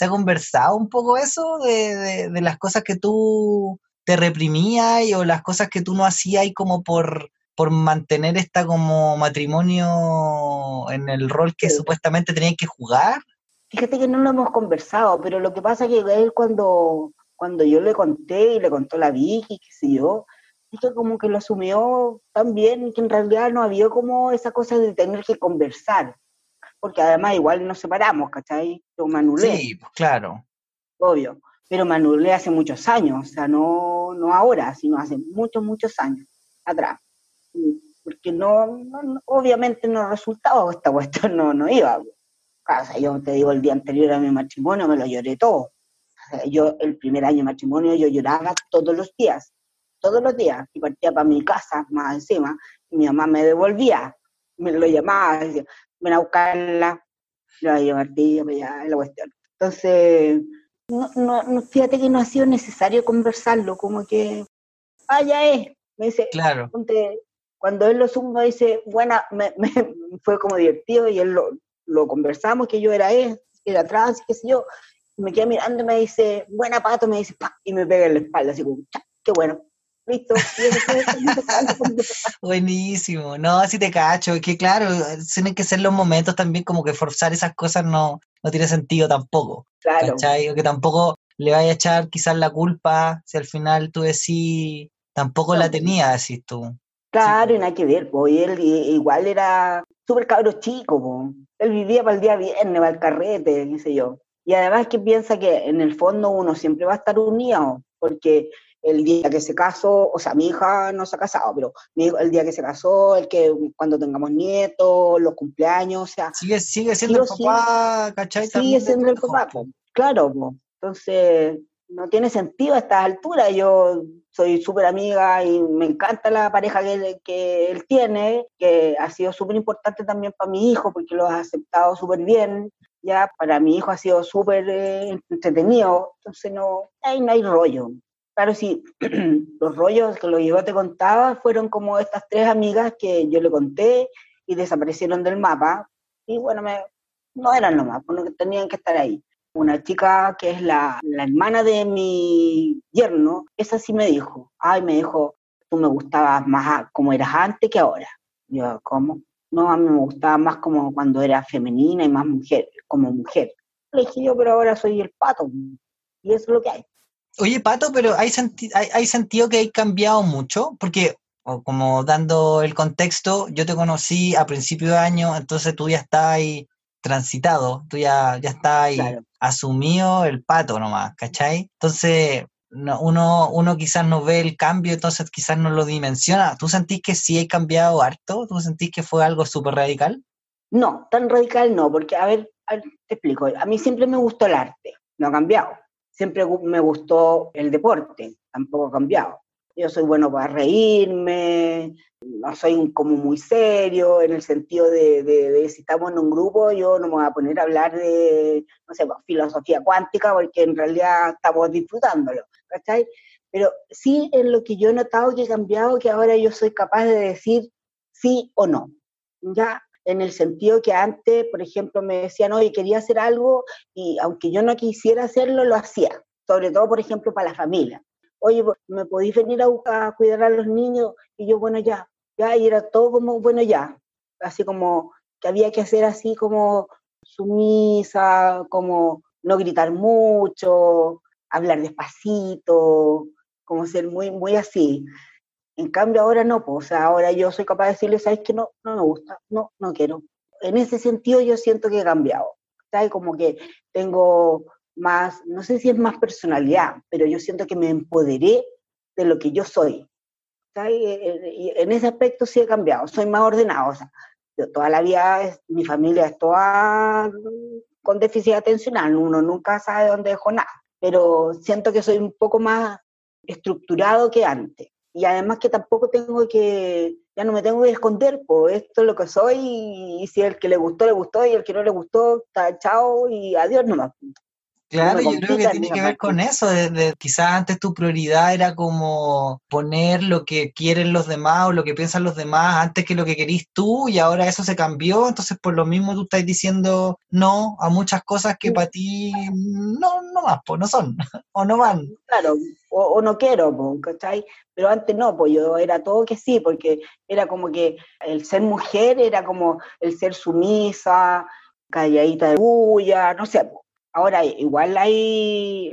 ¿Se ha conversado un poco eso de, las cosas que tú te reprimías y, o las cosas que tú no hacías y como por, por mantener esta como matrimonio en el rol que supuestamente tenías que jugar? Fíjate que no lo hemos conversado, pero lo que pasa es que él cuando, cuando yo le conté y le contó la Vicky, qué sé yo, es que como que lo asumió tan bien que en realidad no había como esa cosa de tener que conversar porque además igual nos separamos, ¿cachai? Yo manulé. Sí, pues claro. Obvio, pero manulé hace muchos años, o sea, no, no ahora, sino hace muchos, muchos años atrás. Porque no, obviamente no resultaba, esta cuestión [laughs] no, no iba. O sea, yo te digo, el día anterior a mi matrimonio me lo lloré todo. yo el primer año de matrimonio yo lloraba todos los días, todos los días, y partía para mi casa más encima, y mi mamá me devolvía, me lo llamaba, decía, ven a buscarla, la voy a llevar para allá, la cuestión. Entonces, no, no, fíjate que no ha sido necesario conversarlo, como que, ah, ya es, me dice, cuando él lo suma, dice, buena, [laughs] me, fue como divertido y él lo, lo conversamos, que yo era él, era trans, qué sé yo, me queda mirando y me dice, buena pato, me dice, y me pega en la espalda, así como, qué bueno. Listo. [laughs] Buenísimo. No, así te cacho. Es que claro, tienen que ser los momentos también como que forzar esas cosas no, no tiene sentido tampoco. Claro. ¿cachai? O que tampoco le vaya a echar quizás la culpa si al final tú decís, tampoco la tenía, decís tú. Claro, y nada que ver, pues él igual era súper cabro chico, él vivía para el día viernes, para el carrete, qué sé yo. Y además que piensa que en el fondo uno siempre va a estar unido, porque el día que se casó, o sea, mi hija no se ha casado, pero el día que se casó, el que cuando tengamos nietos, los cumpleaños, o sea... Sigue, sigue siendo el papá, ¿cachai? Sigue siendo el papá, claro, entonces no tiene sentido a estas alturas, yo soy súper amiga y me encanta la pareja que, que él tiene, que ha sido súper importante también para mi hijo, porque lo ha aceptado súper bien, ya para mi hijo ha sido súper eh, entretenido, entonces no, hay, no hay rollo. Claro, sí, [clears throat] los rollos que lo yo te contaba fueron como estas tres amigas que yo le conté y desaparecieron del mapa. Y bueno, me, no eran lo más, porque tenían que estar ahí. Una chica que es la, la hermana de mi yerno, esa sí me dijo, ay, me dijo, tú me gustabas más como eras antes que ahora. Yo, ¿cómo? No, a mí me gustaba más como cuando era femenina y más mujer, como mujer. Le dije yo, pero ahora soy el pato. Y eso es lo que hay. Oye, Pato, pero ¿hay, hay, sentido que hay cambiado mucho? Porque, como dando el contexto, yo te conocí a principio de año, entonces tú ya estás ahí transitado, tú ya, ya estás ahí asumido el pato nomás, ¿cachai? Entonces, uno, uno quizás no ve el cambio, entonces quizás no lo dimensiona. ¿Tú sentís que sí hay cambiado harto? ¿Tú sentís que fue algo súper radical? No, tan radical no, porque, a ver, a ver, te explico, a mí siempre me gustó el arte, no ha cambiado siempre me gustó el deporte, tampoco ha cambiado. Yo soy bueno para reírme, no soy como muy serio en el sentido de, si estamos en un grupo, yo no me voy a poner a hablar de, no sé, filosofía cuántica porque en realidad estamos disfrutándolo, ¿cachai? Pero sí en lo que yo he notado que he cambiado, que ahora yo soy capaz de decir sí o no. Ya en el sentido que antes, por ejemplo, me decían, oye, quería hacer algo y aunque yo no quisiera hacerlo, lo hacía, sobre todo, por ejemplo, para la familia. Oye, ¿me podéis venir a, cuidar a los niños? Y yo, bueno, ya, ya, y era todo como, bueno, ya, así como que había que hacer así como sumisa, como no gritar mucho, hablar despacito, como ser muy, muy así. En cambio ahora no, pues, o sea, ahora yo soy capaz de decirle, ¿sabes que no? No me gusta, no, no quiero. En ese sentido yo siento que he cambiado, ¿sabes? Como que tengo más, no sé si es más personalidad, pero yo siento que me empoderé de lo que yo soy. ¿sabes? Eh, eh, y en ese aspecto sí he cambiado, soy más ordenado, o sea, toda la vida mi familia es toda con déficit atencional, uno nunca sabe dónde dejó nada, pero siento que soy un poco más estructurado que antes y además que tampoco tengo que, ya no me tengo que esconder, pues esto es lo que soy y, si el que le gustó, le gustó y el que no le gustó, está chao y adiós nomás. Claro, yo creo que tiene que ver con eso, de, quizás antes tu prioridad era como poner lo que quieren los demás o lo que piensan los demás antes que lo que querís tú y ahora eso se cambió, entonces por lo mismo tú estás diciendo no a muchas cosas que para ti no, no más, pues no son [laughs] o no van. Claro, o, no quiero, ¿cachai? Pero antes no, pues yo era todo que sí, porque era como que el ser mujer era como el ser sumisa, calladita de bulla, no sé, Ahora, igual hay,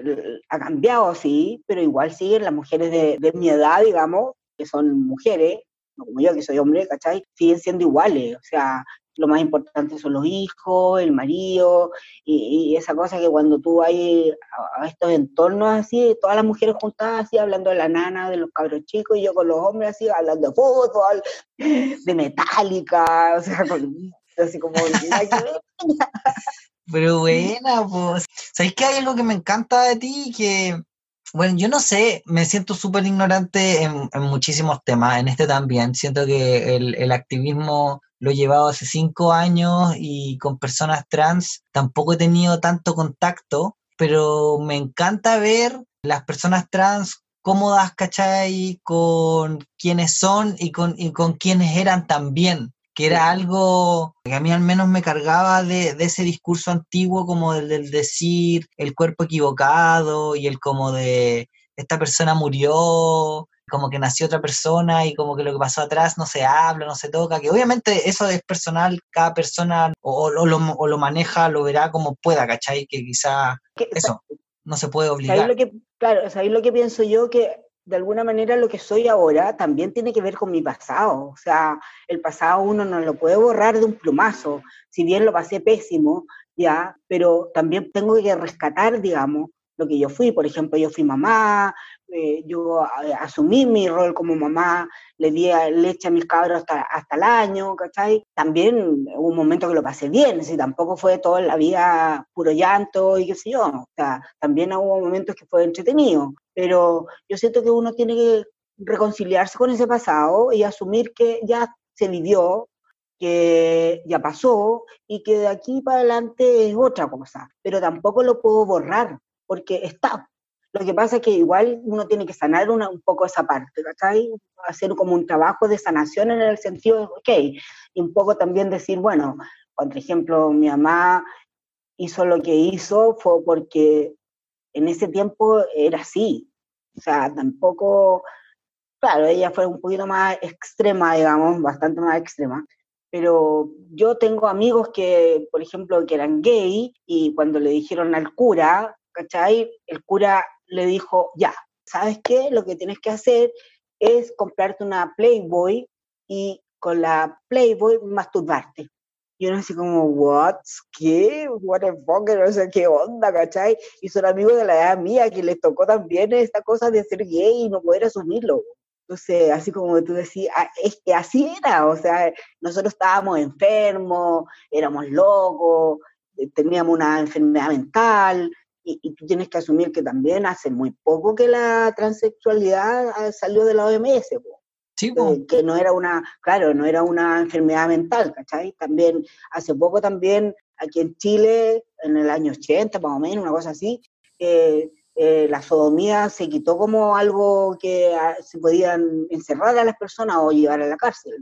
ha cambiado, sí, pero igual siguen las mujeres de, mi edad, digamos, que son mujeres, no como yo que soy hombre, ¿cachai? Siguen siendo iguales, o sea, lo más importante son los hijos, el marido, y, esa cosa que cuando tú hay a, estos entornos así, todas las mujeres juntadas así, hablando de la nana, de los cabros chicos, y yo con los hombres así, hablando de fútbol, de metálica, o sea, [laughs] así como... Pero buena, pues. ¿Sabéis que hay algo que me encanta de ti? Que, bueno, yo no sé, me siento súper ignorante en, muchísimos temas, en este también. Siento que el, activismo lo he llevado hace cinco años y con personas trans tampoco he tenido tanto contacto, pero me encanta ver las personas trans cómodas, ¿cachai? Con quienes son y con, y con quienes eran también que era algo que a mí al menos me cargaba de, ese discurso antiguo como del, del, decir el cuerpo equivocado y el como de esta persona murió, como que nació otra persona y como que lo que pasó atrás no se habla, no se toca, que obviamente eso es personal, cada persona o, lo, o lo, maneja, lo verá como pueda, ¿cachai? Que quizá eso no se puede obligar. Lo que, claro, ¿sabéis lo que pienso yo? Que de alguna manera lo que soy ahora también tiene que ver con mi pasado. O sea, el pasado uno no lo puede borrar de un plumazo, si bien lo pasé pésimo, ya, pero también tengo que rescatar, digamos, lo que yo fui. Por ejemplo, yo fui mamá, eh, yo eh, asumí mi rol como mamá, le di leche a mis cabros hasta, hasta el año, ¿cachai? También hubo un momento que lo pasé bien, si tampoco fue toda la vida puro llanto y qué sé yo. O sea, también hubo momentos que fue entretenido, pero yo siento que uno tiene que reconciliarse con ese pasado y asumir que ya se vivió, que ya pasó y que de aquí para adelante es otra cosa, pero tampoco lo puedo borrar, porque está. Lo que pasa es que igual uno tiene que sanar un poco esa parte, ¿cachai? Hacer como un trabajo de sanación en el sentido ok, y un poco también decir, bueno, por ejemplo, mi mamá hizo lo que hizo fue porque en ese tiempo era así. O sea, tampoco, claro, ella fue un poquito más extrema, digamos, bastante más extrema. Pero yo tengo amigos que, por ejemplo, que eran gay y cuando le dijeron al cura, ¿cachai? El cura le dijo, ya, ¿sabes qué? Lo que tienes que hacer es comprarte una Playboy y con la Playboy masturbarte. Y uno así como, what? ¿Qué? What the fuck? No sé qué onda, ¿cachai? Y son amigos de la edad mía que les tocó también esta cosa de ser gay y no poder asumirlo. Entonces, así como tú decías, ah, es que así era, o sea, nosotros estábamos enfermos, éramos locos, eh, teníamos una enfermedad mental, y, tú tienes que asumir que también hace muy poco que la transexualidad ah, salió de la OMS, Sí, eh, que no era una, claro, no era una enfermedad mental, ¿cachai? También, hace poco también, aquí en Chile, en el año 80 más o menos, una cosa así, eh, eh, la sodomía se quitó como algo que ah, se podían encerrar a las personas o llevar a la cárcel.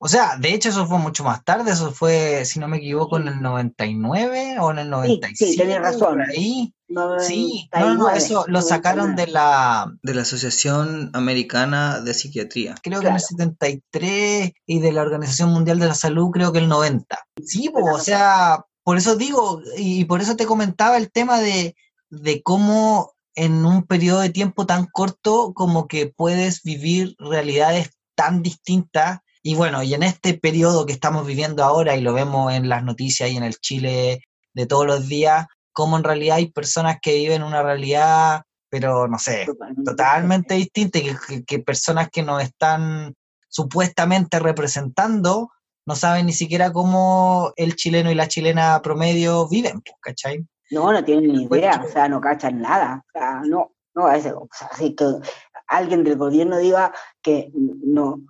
o sea, de hecho eso fue mucho más tarde, eso fue, si no me equivoco, en el 99 o en el 97. Sí, sí tenés razón. Ahí. sí, no, no, eso lo sacaron de la, de la Asociación Americana de Psiquiatría. Creo que en el 73 y de la Organización Mundial de la Salud creo que el 90. Sí, o sea, por eso digo, y por eso te comentaba el tema de, de cómo en un periodo de tiempo tan corto como que puedes vivir realidades tan distintas. Y bueno, y en este periodo que estamos viviendo ahora, y lo vemos en las noticias y en el Chile de todos los días, como en realidad hay personas que viven una realidad, pero no sé, totalmente, distinta, que, que, personas que nos están supuestamente representando no saben ni siquiera cómo el chileno y la chilena promedio viven, pues, ¿cachai? No, no tienen ni idea, o sea, no cachan nada. O sea, no, no, es, o sea, así que alguien del gobierno diga que no,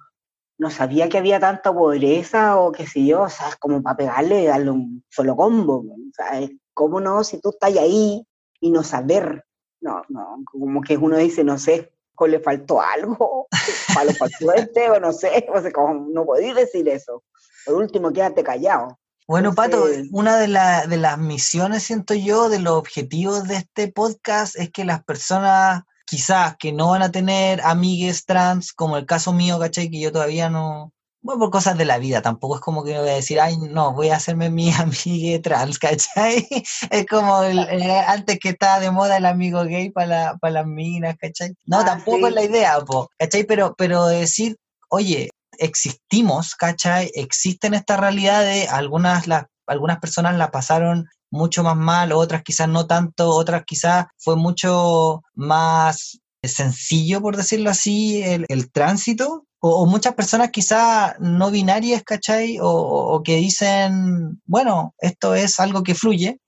no sabía que había tanta pobreza o qué sé yo, o sea, es como para pegarle y darle un solo combo. O sea, es como no, si tú estás ahí y no saber, no, no, como que uno dice, no sé, o le faltó algo, para lo suerte, o no sé, o sea, como no podéis decir eso. Por último, quédate callado. Bueno, Pato, una de, de las misiones, siento yo, de los objetivos de este podcast es que las personas quizás que no van a tener amigues trans, como el caso mío, ¿cachai? Que yo todavía no, bueno, por cosas de la vida, tampoco es como que voy a decir, ay, no, voy a hacerme mi [laughs] amigue trans, ¿cachai? Es como el, antes que estaba de moda el amigo gay para la, las minas, ¿cachai? No, ah, tampoco es la idea, po, ¿cachai? Pero, pero decir, oye, existimos, ¿cachai? Existen estas realidades, algunas, las, algunas personas la pasaron mucho más mal, otras quizás no tanto, otras quizás fue mucho más sencillo, por decirlo así, el, tránsito, o, muchas personas quizás no binarias, ¿cachai? O, o, que dicen, bueno, esto es algo que fluye.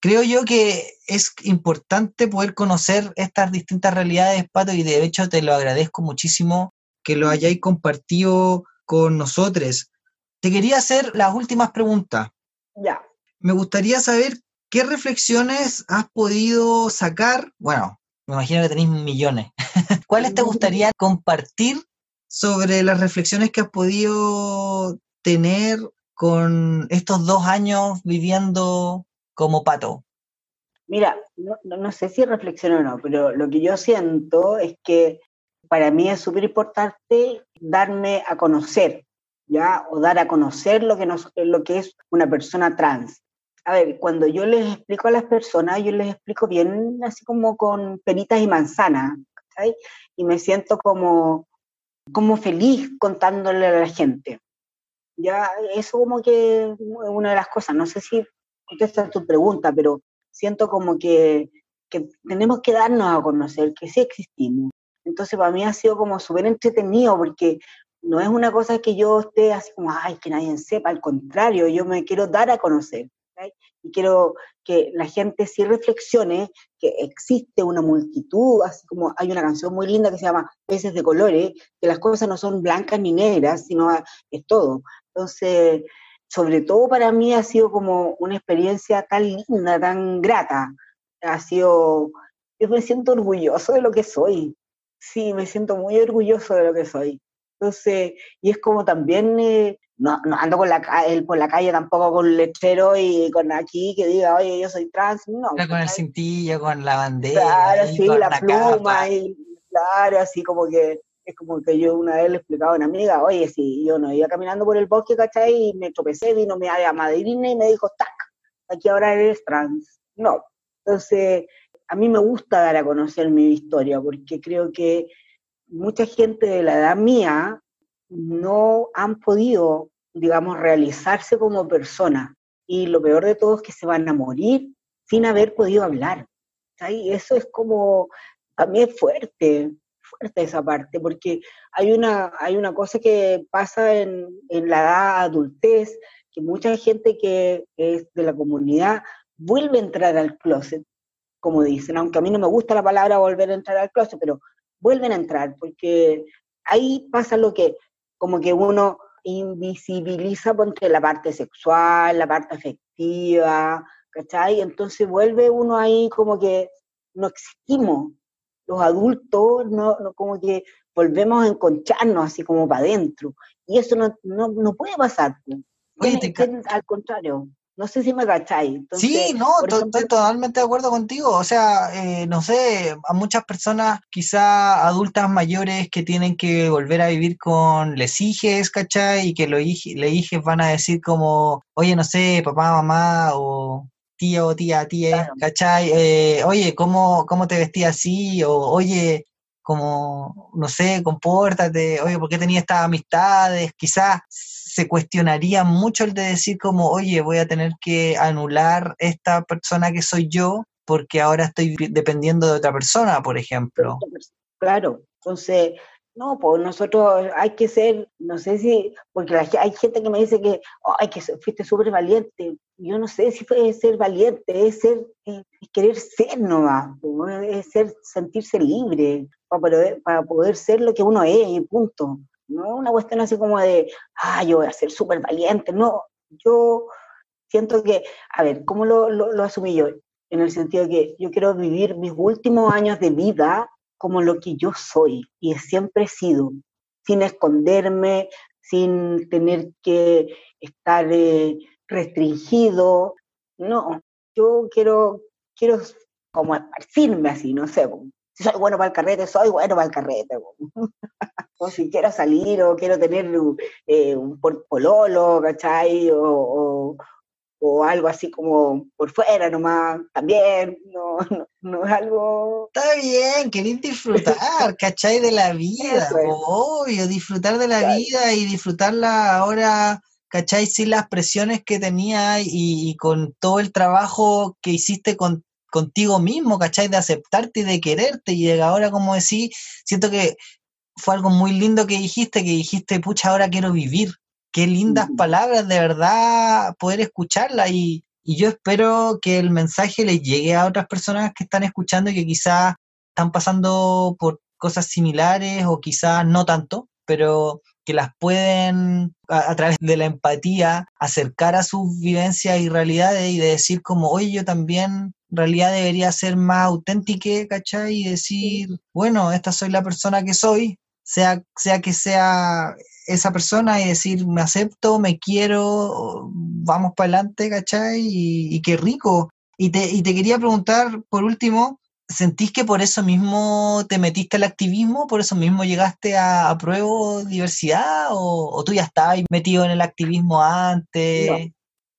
Creo yo que es importante poder conocer estas distintas realidades, Pato, y de hecho te lo agradezco muchísimo que lo hayáis compartido con nosotros. Te quería hacer las últimas preguntas. Ya. Me gustaría saber qué reflexiones has podido sacar. Bueno, me imagino que tenéis millones. [laughs] ¿Cuáles te gustaría compartir sobre las reflexiones que has podido tener con estos dos años viviendo como pato? Mira, no, sé si reflexiono o no, pero lo que yo siento es que para mí es súper importante darme a conocer, ¿ya? O dar a conocer lo que, nos, lo que es una persona trans. A ver, cuando yo les explico a las personas, yo les explico bien así como con peritas y manzanas, ¿sabes? Y me siento como, como feliz contándole a la gente. Ya, eso como que es una de las cosas, no sé si contesta tu pregunta, pero siento como que, que tenemos que darnos a conocer, que sí existimos. Entonces para mí ha sido como súper entretenido porque no es una cosa que yo esté así como, ay, que nadie sepa, al contrario, yo me quiero dar a conocer. Y quiero que la gente sí reflexione que existe una multitud, así como hay una canción muy linda que se llama Peces de Colores, que las cosas no son blancas ni negras, sino es todo. Entonces, sobre todo para mí ha sido como una experiencia tan linda, tan grata. Ha sido, yo me siento orgulloso de lo que soy. Sí, me siento muy orgulloso de lo que soy. Entonces, y es como también, eh, no, no, ando con la, por la calle tampoco con letrero y con aquí que diga, oye, yo soy trans, no. con el cintillo, con la bandera. Claro, sí, la, pluma, y claro, así como que es como que yo una vez le explicaba a una amiga, oye, si yo no iba caminando por el bosque, ¿cachai? Y me tropecé, vino mi madrina y me dijo, tac, aquí ahora eres trans. No. Entonces, a mí me gusta dar a conocer mi historia, porque creo que mucha gente de la edad mía no han podido, digamos, realizarse como persona. Y lo peor de todo es que se van a morir sin haber podido hablar. Y eso es como, a mí es fuerte, fuerte esa parte, porque hay una, hay una cosa que pasa en la edad adultez, que mucha gente que es de la comunidad vuelve a entrar al closet, como dicen, aunque a mí no me gusta la palabra volver a entrar al closet, pero vuelven a entrar, porque ahí pasa lo que, como que uno invisibiliza entre la parte sexual, la parte afectiva, ¿cachai? Entonces vuelve uno ahí como que no existimos, los adultos no, no, como que volvemos a enconcharnos así como para adentro. Y eso no, no, no puede pasar. al contrario, no sé si me cacháis. sí, no, estoy totalmente de acuerdo contigo. O sea, eh, no sé, a muchas personas, quizá adultas mayores que tienen que volver a vivir con les hijes, ¿cachai? Y que los hijes van a decir como, oye, no sé, papá, mamá, o tío, tía, tía, ¿cachai? Eh, oye, ¿cómo, ¿cómo te vestías así? O oye, como, no sé, compórtate, oye, ¿por qué tenía estas amistades? Quizás se cuestionaría mucho el de decir como, oye, voy a tener que anular esta persona que soy yo porque ahora estoy dependiendo de otra persona, por ejemplo. Claro, entonces no, pues nosotros hay que ser, no sé si, porque hay gente que me dice que, ay, que fuiste súper valiente. Yo no sé si fue ser valiente, es ser, es querer ser nomás, es ser, sentirse libre para poder, para poder ser lo que uno es punto. No una cuestión así como de, ah, yo voy a ser súper valiente. No, yo siento que, a ver, ¿cómo lo, lo, lo asumí yo? En el sentido de que yo quiero vivir mis últimos años de vida como lo que yo soy y siempre he sido, sin esconderme, sin tener que estar eh, restringido. No, yo quiero, quiero como esparcirme así, no sé. Si soy bueno para el carrete, soy bueno para el carrete. [laughs] o si quiero salir o quiero tener eh, un pololo, ¿cachai? o, o algo así como por fuera nomás, también, no, no, es algo... Está bien, querer disfrutar, [laughs] ¿cachai? De la vida, obvio, disfrutar de la vida y disfrutarla ahora, ¿cachai? Sin las presiones que tenía y, con todo el trabajo que hiciste con, contigo mismo, ¿cachai? De aceptarte y de quererte y ahora, como decís, siento que fue algo muy lindo que dijiste, que dijiste, pucha, ahora quiero vivir, qué lindas palabras, de verdad, poder escucharlas y, yo espero que el mensaje le llegue a otras personas que están escuchando y que quizás están pasando por cosas similares o quizás no tanto, pero que las pueden a, través de la empatía acercar a sus vivencias y realidades y de decir como, oye, yo también en realidad debería ser más auténtica, ¿cachai? Y decir, bueno, esta soy la persona que soy, sea, sea que sea esa persona y decir, me acepto, me quiero, vamos para adelante, ¿cachai? Y, qué rico. Y te, y te quería preguntar, por último, ¿sentís que por eso mismo te metiste al activismo? ¿Por eso mismo llegaste a, a Pruebo Diversidad? ¿O, tú ya estabas metido en el activismo antes? No,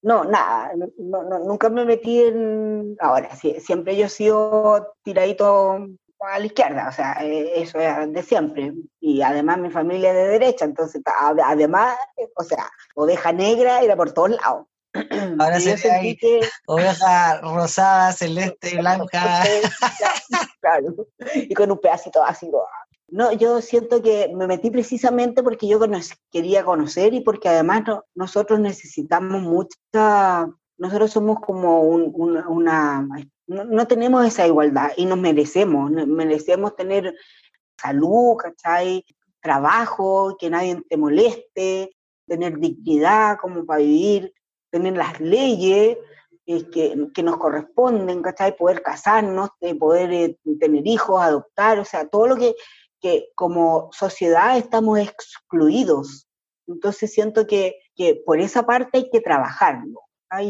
nada, no, nunca me metí en... Ahora, sí, siempre yo he sido tiradito a la izquierda, o sea, eh, eso es de siempre. Y además mi familia es de derecha, entonces, además, o sea, oveja negra era por todos lados. [clears throat] Ahora se ve oveja rosada, celeste, [laughs] blanca. [laughs] claro, y con un pedacito ácido. No, yo siento que me metí precisamente porque yo quería conocer y porque además nosotros necesitamos mucha, nosotros somos como una, no, tenemos esa igualdad y nos merecemos, merecemos tener salud, ¿cachai? Trabajo, que nadie te moleste, tener dignidad como para vivir, tener las leyes eh, que, que, nos corresponden, ¿cachai? Poder casarnos, poder eh, tener hijos, adoptar, o sea, todo lo que, que como sociedad estamos excluidos. Entonces siento que, que por esa parte hay que trabajarlo.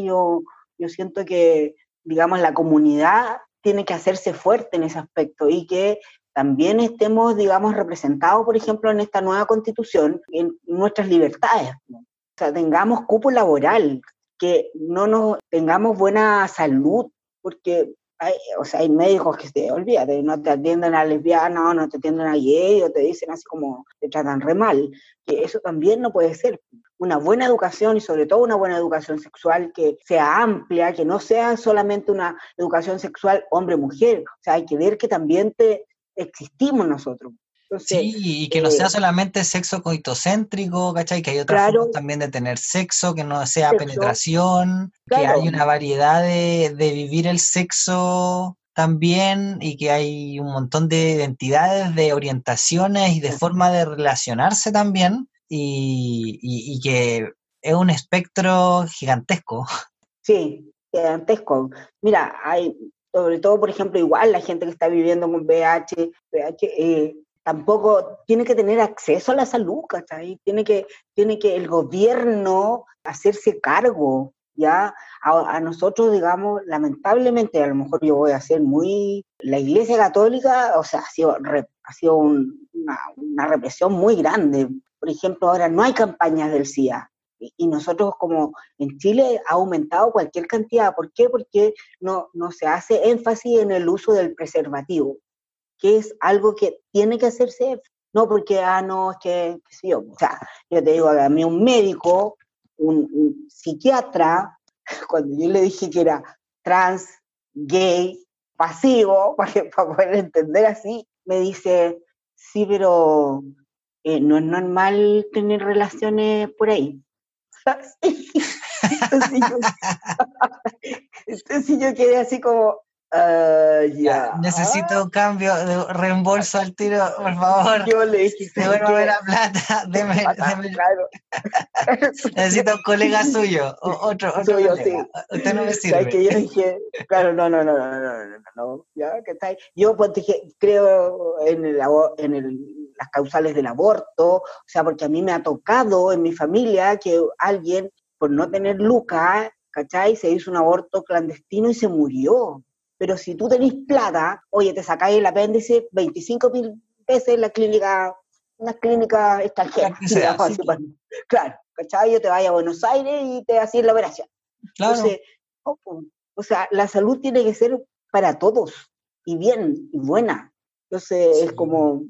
Yo, yo siento que, digamos, la comunidad tiene que hacerse fuerte en ese aspecto y que también estemos, digamos, representados, por ejemplo, en esta nueva constitución, en nuestras libertades. O sea, tengamos cupo laboral, que no nos tengamos buena salud, porque hay, o sea, hay médicos que te olvídate, no te atienden a lesbiana, no te atienden a gay, o te dicen así como te tratan re mal, que eso también no puede ser. Una buena educación y sobre todo una buena educación sexual que sea amplia, que no sea solamente una educación sexual hombre-mujer, o sea, hay que ver que también te existimos nosotros sí, y que no sea eh, solamente sexo coitocéntrico, ¿cachai? Que hay otra forma también de tener sexo, que no sea penetración, que hay una variedad de, vivir el sexo también y que hay un montón de identidades, de orientaciones y de forma de relacionarse también y, y que es un espectro gigantesco. Sí, gigantesco. Mira, hay sobre todo, por ejemplo, igual la gente que está viviendo con VH, VH eh, tampoco tiene que tener acceso a la salud, ¿cachai? Tiene que, tiene que el gobierno hacerse cargo, ¿ya? A, nosotros, digamos, lamentablemente, a lo mejor yo voy a ser muy... La Iglesia Católica, o sea, ha sido, ha sido una, una, represión muy grande. Por ejemplo, ahora no hay campañas del CIA. Y, nosotros como en Chile ha aumentado cualquier cantidad. ¿Por qué? Porque no, no se hace énfasis en el uso del preservativo que es algo que tiene que hacerse, no porque, ah, no, es que, qué yo, o sea, yo te digo, a mí un médico, un, psiquiatra, [laughs] cuando yo le dije que era trans, gay, pasivo, [laughs] para, poder entender así, me dice, sí, pero eh, no es normal tener relaciones por ahí. [laughs] entonces, yo, entonces yo quedé así como, Uh, ya. Necesito un cambio de reembolso al tiro, por [laughs] favor. Yo le dije. Devuélvame la plata. [laughs] Deme, deme. Claro. [laughs] Necesito un colega suyo. O otro, otro suyo, sí. Usted no me sirve. Que yo dije, claro, no, no, no, no, no, no, no. ¿Ya? ¿Qué tal? Yo pues, dije, creo en, el, en el, las causales del aborto, o sea, porque a mí me ha tocado en mi familia que alguien, por no tener luca, ¿cachai? Se hizo un aborto clandestino y se murió. Pero si tú tenés plata, oye, te sacáis el apéndice 25 mil veces en la clínica, una clínica extranjera. Claro, ¿cachai? Yo te vaya a Buenos Aires y te hacía la operación. Claro. o sea, la salud tiene que ser para todos, y bien, y buena. Entonces, es como,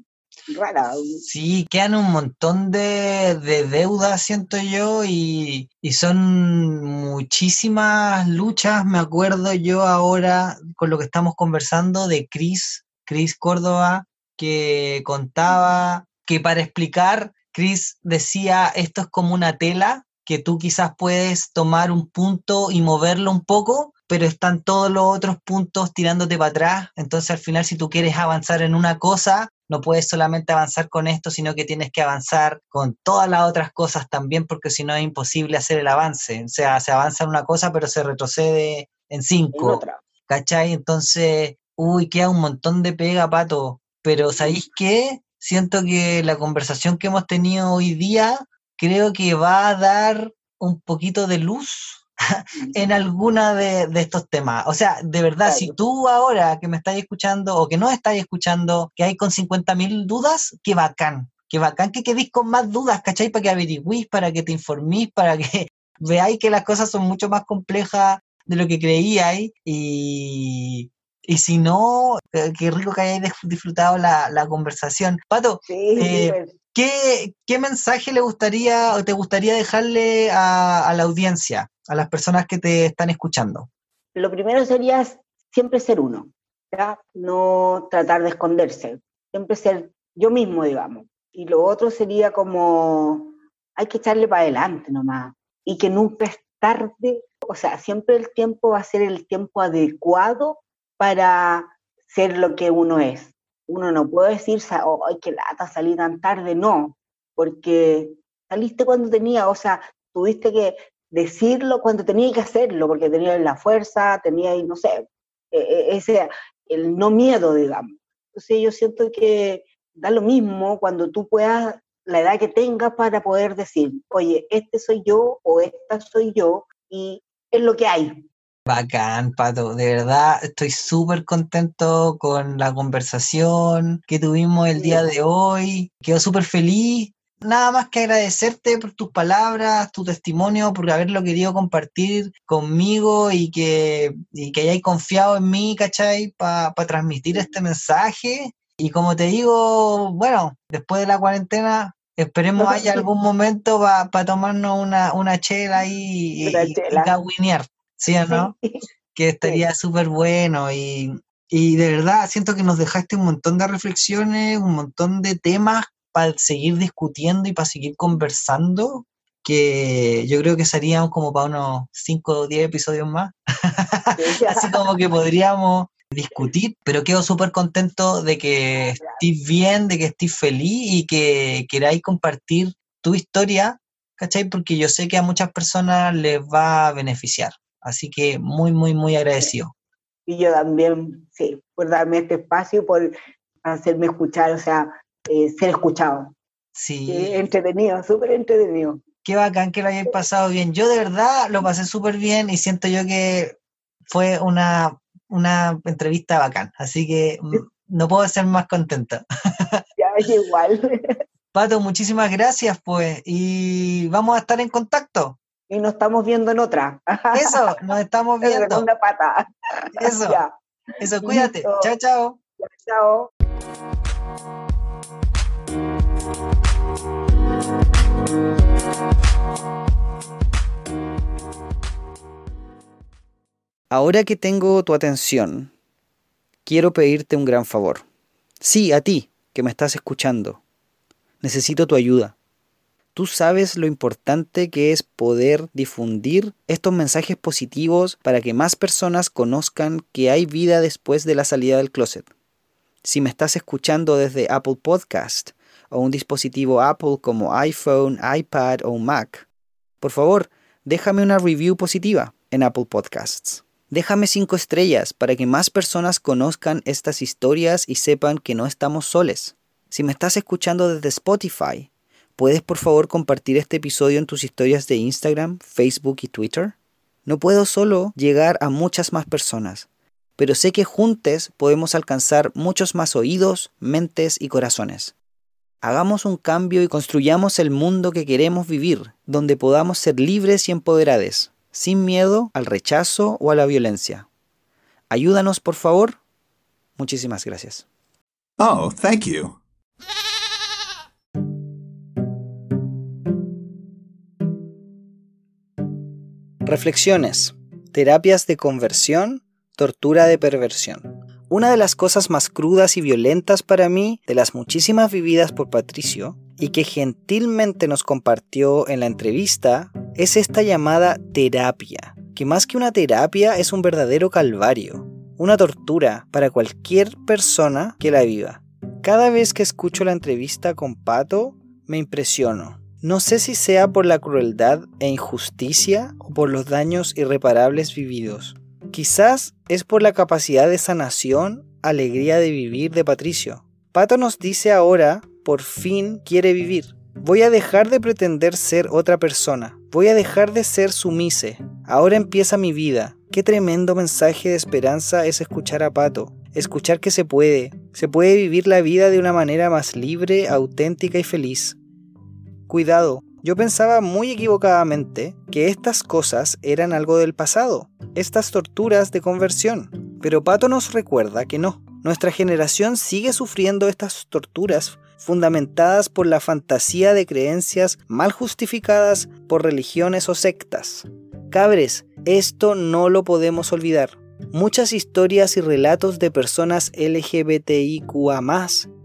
Sí, quedan un montón de, deudas, siento yo, y, son muchísimas luchas. Me acuerdo yo ahora con lo que estamos conversando de Cris, Cris Córdoba, que contaba que para explicar, Cris decía, esto es como una tela que tú quizás puedes tomar un punto y moverlo un poco, pero están todos los otros puntos tirándote para atrás. Entonces al final si tú quieres avanzar en una cosa, no puedes solamente avanzar con esto, sino que tienes que avanzar con todas las otras cosas también, porque si no es imposible hacer el avance. O sea, se avanza en una cosa, pero se retrocede en cinco. ¿Cachai? Entonces, uy, queda un montón de pega, pato. Pero ¿sabéis qué? siento que la conversación que hemos tenido hoy día creo que va a dar un poquito de luz [laughs] en alguna de, estos temas. O sea, de verdad, si tú ahora que me estás escuchando o que no estás escuchando, que hay con 50.000 dudas, qué bacán. Qué bacán que quedéis con más dudas, ¿cachai? Para que averigüís, para que te informís, para que [laughs] veáis que las cosas son mucho más complejas de lo que creíais y, y si no, eh, qué rico que hayáis disfrutado la, conversación. Pato, eh, ¿qué, ¿qué, mensaje le gustaría o te gustaría dejarle a, la audiencia, a las personas que te están escuchando? Lo primero sería siempre ser uno, ¿ya? no tratar de esconderse, siempre ser yo mismo, digamos. Y lo otro sería como, hay que echarle para adelante nomás, y que nunca es tarde, o sea, siempre el tiempo va a ser el tiempo adecuado para ser lo que uno es. Uno no puede decir, ¡ay, qué lata, salí tan tarde! No, porque saliste cuando tenía, o sea, tuviste que decirlo cuando tenía que hacerlo, porque tenía la fuerza, tenía, no sé, e, e, ese, el no miedo, digamos. Entonces yo siento que da lo mismo cuando tú puedas, la edad que tengas para poder decir, oye, este soy yo o esta soy yo y es lo que hay. Bacán, Pato. De verdad, estoy súper contento con la conversación que tuvimos el día de hoy. Quedo súper feliz. Nada más que agradecerte por tus palabras, tu testimonio, por haberlo querido compartir conmigo y que, y que hayáis confiado en mí, ¿cachai? Para transmitir este mensaje. Y como te digo, bueno, después de la cuarentena, esperemos [laughs] haya algún momento para tomarnos una, una chela ahí y, y, ¿sí o no? [laughs] Que estaría súper bueno y, de verdad siento que nos dejaste un montón de reflexiones, un montón de temas para seguir discutiendo y para seguir conversando, que yo creo que seríamos como para unos 5 o 10 episodios más. [laughs] Así como que podríamos discutir, pero quedo súper contento de que estés bien, de que estés feliz y que queráis compartir tu historia, ¿cachai? Porque yo sé que a muchas personas les va a beneficiar. Así que muy, muy, muy agradecido. Y yo también, sí, por darme este espacio, por hacerme escuchar, o sea, eh, ser escuchado. Sí. entretenido, súper entretenido. Qué bacán que lo hayáis pasado bien. Yo de verdad lo pasé súper bien y siento yo que fue una, una entrevista bacán. Así que no puedo ser más contento. [laughs] Ya, es igual. [laughs] Pato, muchísimas gracias, pues, y vamos a estar en contacto y nos estamos viendo en otra. [laughs] Eso, nos estamos viendo. una pata. [laughs] Eso. Eso, cuídate. Chao, chao. Chao. Ahora que tengo tu atención, quiero pedirte un gran favor. Sí, a ti, que me estás escuchando. Necesito tu ayuda. Tú sabes lo importante que es poder difundir estos mensajes positivos para que más personas conozcan que hay vida después de la salida del closet. Si me estás escuchando desde Apple Podcast o un dispositivo Apple como iPhone, iPad o Mac, por favor, déjame una review positiva en Apple Podcasts. Déjame cinco estrellas para que más personas conozcan estas historias y sepan que no estamos soles. Si me estás escuchando desde Spotify, ¿Puedes por favor compartir este episodio en tus historias de Instagram, Facebook y Twitter? No puedo solo llegar a muchas más personas, pero sé que juntos podemos alcanzar muchos más oídos, mentes y corazones. Hagamos un cambio y construyamos el mundo que queremos vivir, donde podamos ser libres y empoderados, sin miedo al rechazo o a la violencia. Ayúdanos, por favor. Muchísimas gracias. Oh, thank you. Reflexiones. Terapias de conversión, tortura de perversión. Una de las cosas más crudas y violentas para mí, de las muchísimas vividas por Patricio, y que gentilmente nos compartió en la entrevista, es esta llamada terapia, que más que una terapia es un verdadero calvario, una tortura para cualquier persona que la viva. Cada vez que escucho la entrevista con Pato, me impresiono. No sé si sea por la crueldad e injusticia o por los daños irreparables vividos. Quizás es por la capacidad de sanación, alegría de vivir de Patricio. Pato nos dice ahora, por fin quiere vivir. Voy a dejar de pretender ser otra persona. Voy a dejar de ser sumise. Ahora empieza mi vida. Qué tremendo mensaje de esperanza es escuchar a Pato. Escuchar que se puede. Se puede vivir la vida de una manera más libre, auténtica y feliz. Cuidado, yo pensaba muy equivocadamente que estas cosas eran algo del pasado, estas torturas de conversión. Pero Pato nos recuerda que no. Nuestra generación sigue sufriendo estas torturas fundamentadas por la fantasía de creencias mal justificadas por religiones o sectas. Cabres, esto no lo podemos olvidar. Muchas historias y relatos de personas LGBTIQA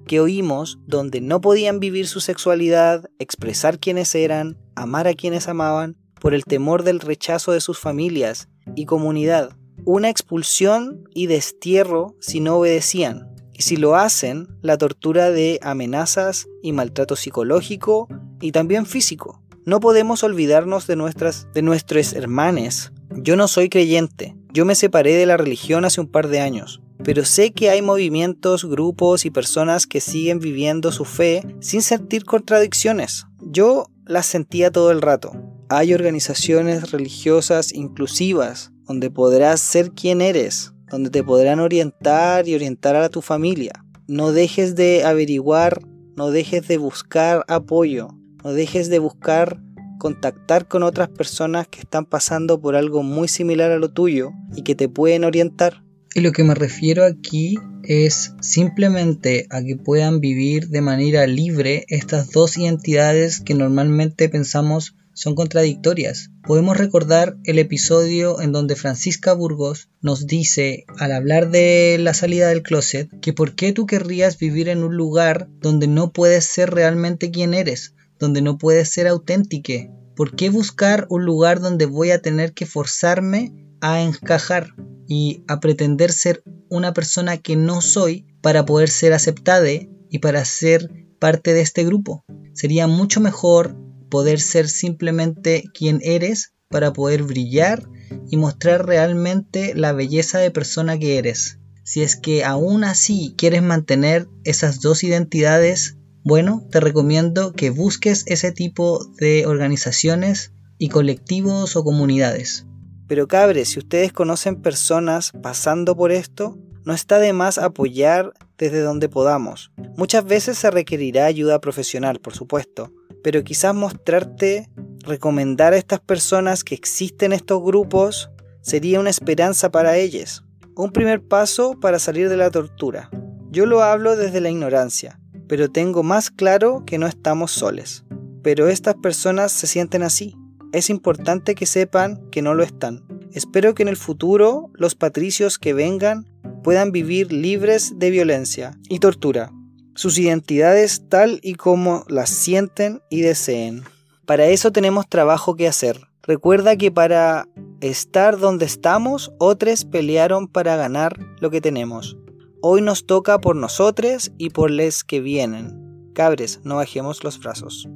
que oímos donde no podían vivir su sexualidad, expresar quiénes eran, amar a quienes amaban, por el temor del rechazo de sus familias y comunidad. Una expulsión y destierro si no obedecían si lo hacen, la tortura de amenazas y maltrato psicológico y también físico. No podemos olvidarnos de nuestras de nuestros hermanes. Yo no soy creyente. Yo me separé de la religión hace un par de años, pero sé que hay movimientos, grupos y personas que siguen viviendo su fe sin sentir contradicciones. Yo las sentía todo el rato. Hay organizaciones religiosas inclusivas donde podrás ser quien eres, donde te podrán orientar y orientar a tu familia. No dejes de averiguar, no dejes de buscar apoyo, no dejes de buscar contactar con otras personas que están pasando por algo muy similar a lo tuyo y que te pueden orientar. Y lo que me refiero aquí es simplemente a que puedan vivir de manera libre estas dos identidades que normalmente pensamos son contradictorias. Podemos recordar el episodio en donde Francisca Burgos nos dice, al hablar de la salida del closet, que por qué tú querrías vivir en un lugar donde no puedes ser realmente quien eres, donde no puedes ser auténtico. ¿Por qué buscar un lugar donde voy a tener que forzarme a encajar y a pretender ser una persona que no soy para poder ser aceptada y para ser parte de este grupo? Sería mucho mejor poder ser simplemente quien eres para poder brillar y mostrar realmente la belleza de persona que eres. Si es que aún así quieres mantener esas dos identidades, bueno, te recomiendo que busques ese tipo de organizaciones y colectivos o comunidades. Pero cabres, si ustedes conocen personas pasando por esto, no está de más apoyar desde donde podamos. Muchas veces se requerirá ayuda profesional, por supuesto, pero quizás mostrarte, recomendar a estas personas que existen estos grupos, sería una esperanza para ellas. Un primer paso para salir de la tortura. Yo lo hablo desde la ignorancia, pero tengo más claro que no estamos soles. Pero estas personas se sienten así. Es importante que sepan que no lo están. Espero que en el futuro los patricios que vengan puedan vivir libres de violencia y tortura, sus identidades tal y como las sienten y deseen. Para eso tenemos trabajo que hacer. Recuerda que para estar donde estamos, otros pelearon para ganar lo que tenemos. Hoy nos toca por nosotros y por les que vienen. Cabres, no bajemos los brazos.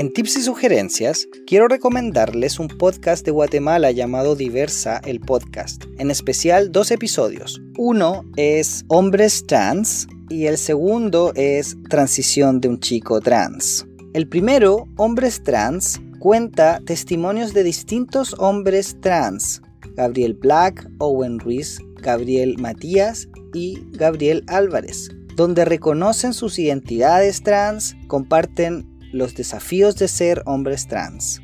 En tips y sugerencias, quiero recomendarles un podcast de Guatemala llamado Diversa el Podcast, en especial dos episodios. Uno es Hombres Trans y el segundo es Transición de un chico trans. El primero, Hombres Trans, cuenta testimonios de distintos hombres trans, Gabriel Black, Owen Ruiz, Gabriel Matías y Gabriel Álvarez, donde reconocen sus identidades trans, comparten los desafíos de ser hombres trans.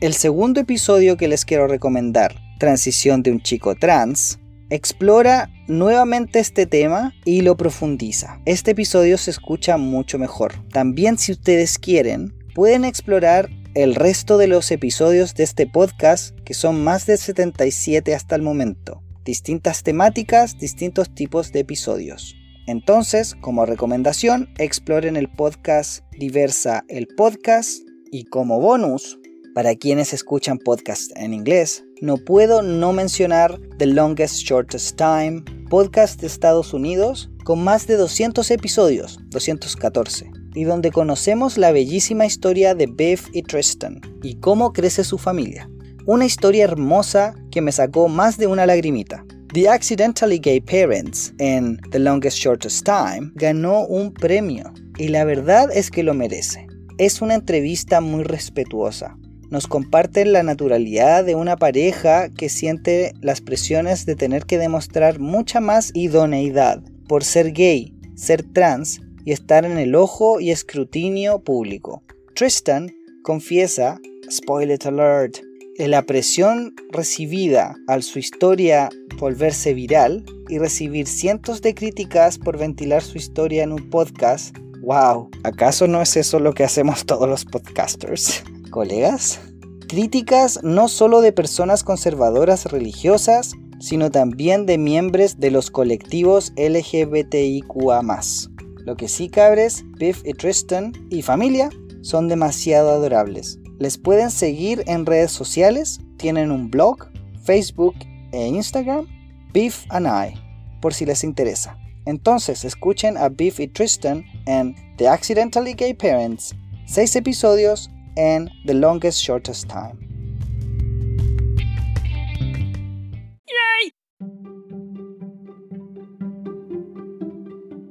El segundo episodio que les quiero recomendar, Transición de un chico trans, explora nuevamente este tema y lo profundiza. Este episodio se escucha mucho mejor. También si ustedes quieren, pueden explorar el resto de los episodios de este podcast, que son más de 77 hasta el momento. Distintas temáticas, distintos tipos de episodios. Entonces, como recomendación, exploren el podcast Diversa el Podcast y como bonus, para quienes escuchan podcast en inglés, no puedo no mencionar The Longest Shortest Time, podcast de Estados Unidos, con más de 200 episodios, 214. y donde conocemos la bellísima historia de Bev y Tristan y cómo crece su familia. Una historia hermosa que me sacó más de una lagrimita. The Accidentally Gay Parents en The Longest Shortest Time ganó un premio y la verdad es que lo merece. Es una entrevista muy respetuosa. Nos comparten la naturalidad de una pareja que siente las presiones de tener que demostrar mucha más idoneidad por ser gay, ser trans y estar en el ojo y escrutinio público. Tristan confiesa, spoiler alert, la presión recibida al su historia volverse viral y recibir cientos de críticas por ventilar su historia en un podcast. ¡Wow! ¿Acaso no es eso lo que hacemos todos los podcasters? [laughs] ¿Colegas? Críticas no solo de personas conservadoras religiosas, sino también de miembros de los colectivos LGBTIQA. Lo que sí cabres, Biff y Tristan y familia son demasiado adorables. Les pueden seguir en redes sociales, tienen un blog, Facebook e Instagram, Beef and I, por si les interesa. Entonces escuchen a Beef y Tristan en The Accidentally Gay Parents, seis episodios en The Longest Shortest Time.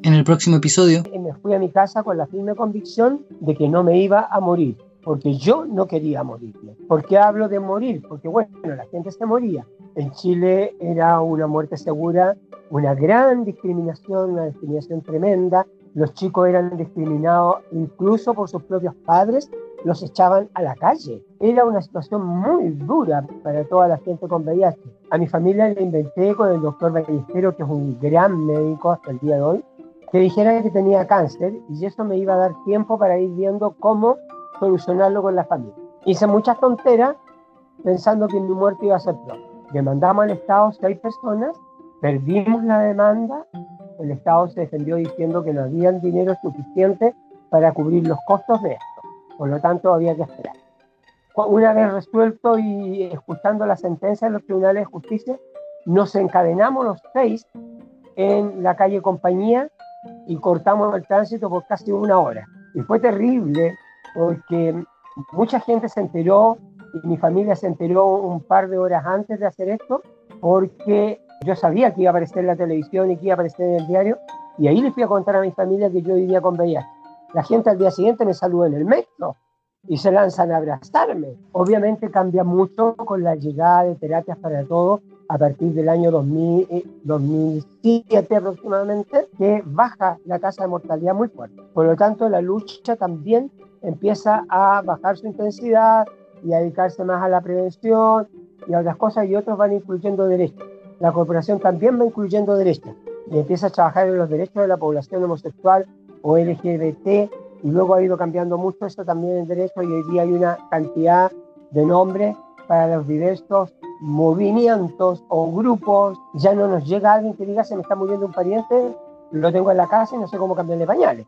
En el próximo episodio me fui a mi casa con la firme convicción de que no me iba a morir porque yo no quería morirme. ¿Por qué hablo de morir? Porque bueno, la gente se moría. En Chile era una muerte segura, una gran discriminación, una discriminación tremenda. Los chicos eran discriminados incluso por sus propios padres, los echaban a la calle. Era una situación muy dura para toda la gente con VIH. A mi familia le inventé con el doctor Ballesteros, que es un gran médico hasta el día de hoy, que dijera que tenía cáncer y eso me iba a dar tiempo para ir viendo cómo solucionarlo con la familia. Hice muchas tonteras pensando que mi muerte iba a ser pronto. Demandamos al Estado seis personas, perdimos la demanda, el Estado se defendió diciendo que no había dinero suficiente para cubrir los costos de esto. Por lo tanto, había que esperar. Una vez resuelto y escuchando la sentencia de los tribunales de justicia, nos encadenamos los seis en la calle Compañía y cortamos el tránsito por casi una hora. Y fue terrible porque mucha gente se enteró y mi familia se enteró un par de horas antes de hacer esto, porque yo sabía que iba a aparecer en la televisión y que iba a aparecer en el diario, y ahí le fui a contar a mi familia que yo vivía con VIH. La gente al día siguiente me saludó en el metro y se lanzan a abrazarme. Obviamente cambia mucho con la llegada de terapias para todos a partir del año 2000, 2007 eh, aproximadamente, que baja la tasa de mortalidad muy fuerte. Por lo tanto, la lucha también empieza a bajar su intensidad y a dedicarse más a la prevención y a otras cosas y otros van incluyendo derechos. La corporación también va incluyendo derechos y empieza a trabajar en los derechos de la población homosexual o LGBT y luego ha ido cambiando mucho esto también en derecho y hoy día hay una cantidad de nombres para los diversos movimientos o grupos. Ya no nos llega alguien que diga se me está muriendo un pariente, lo tengo en la casa y no sé cómo cambiarle pañales.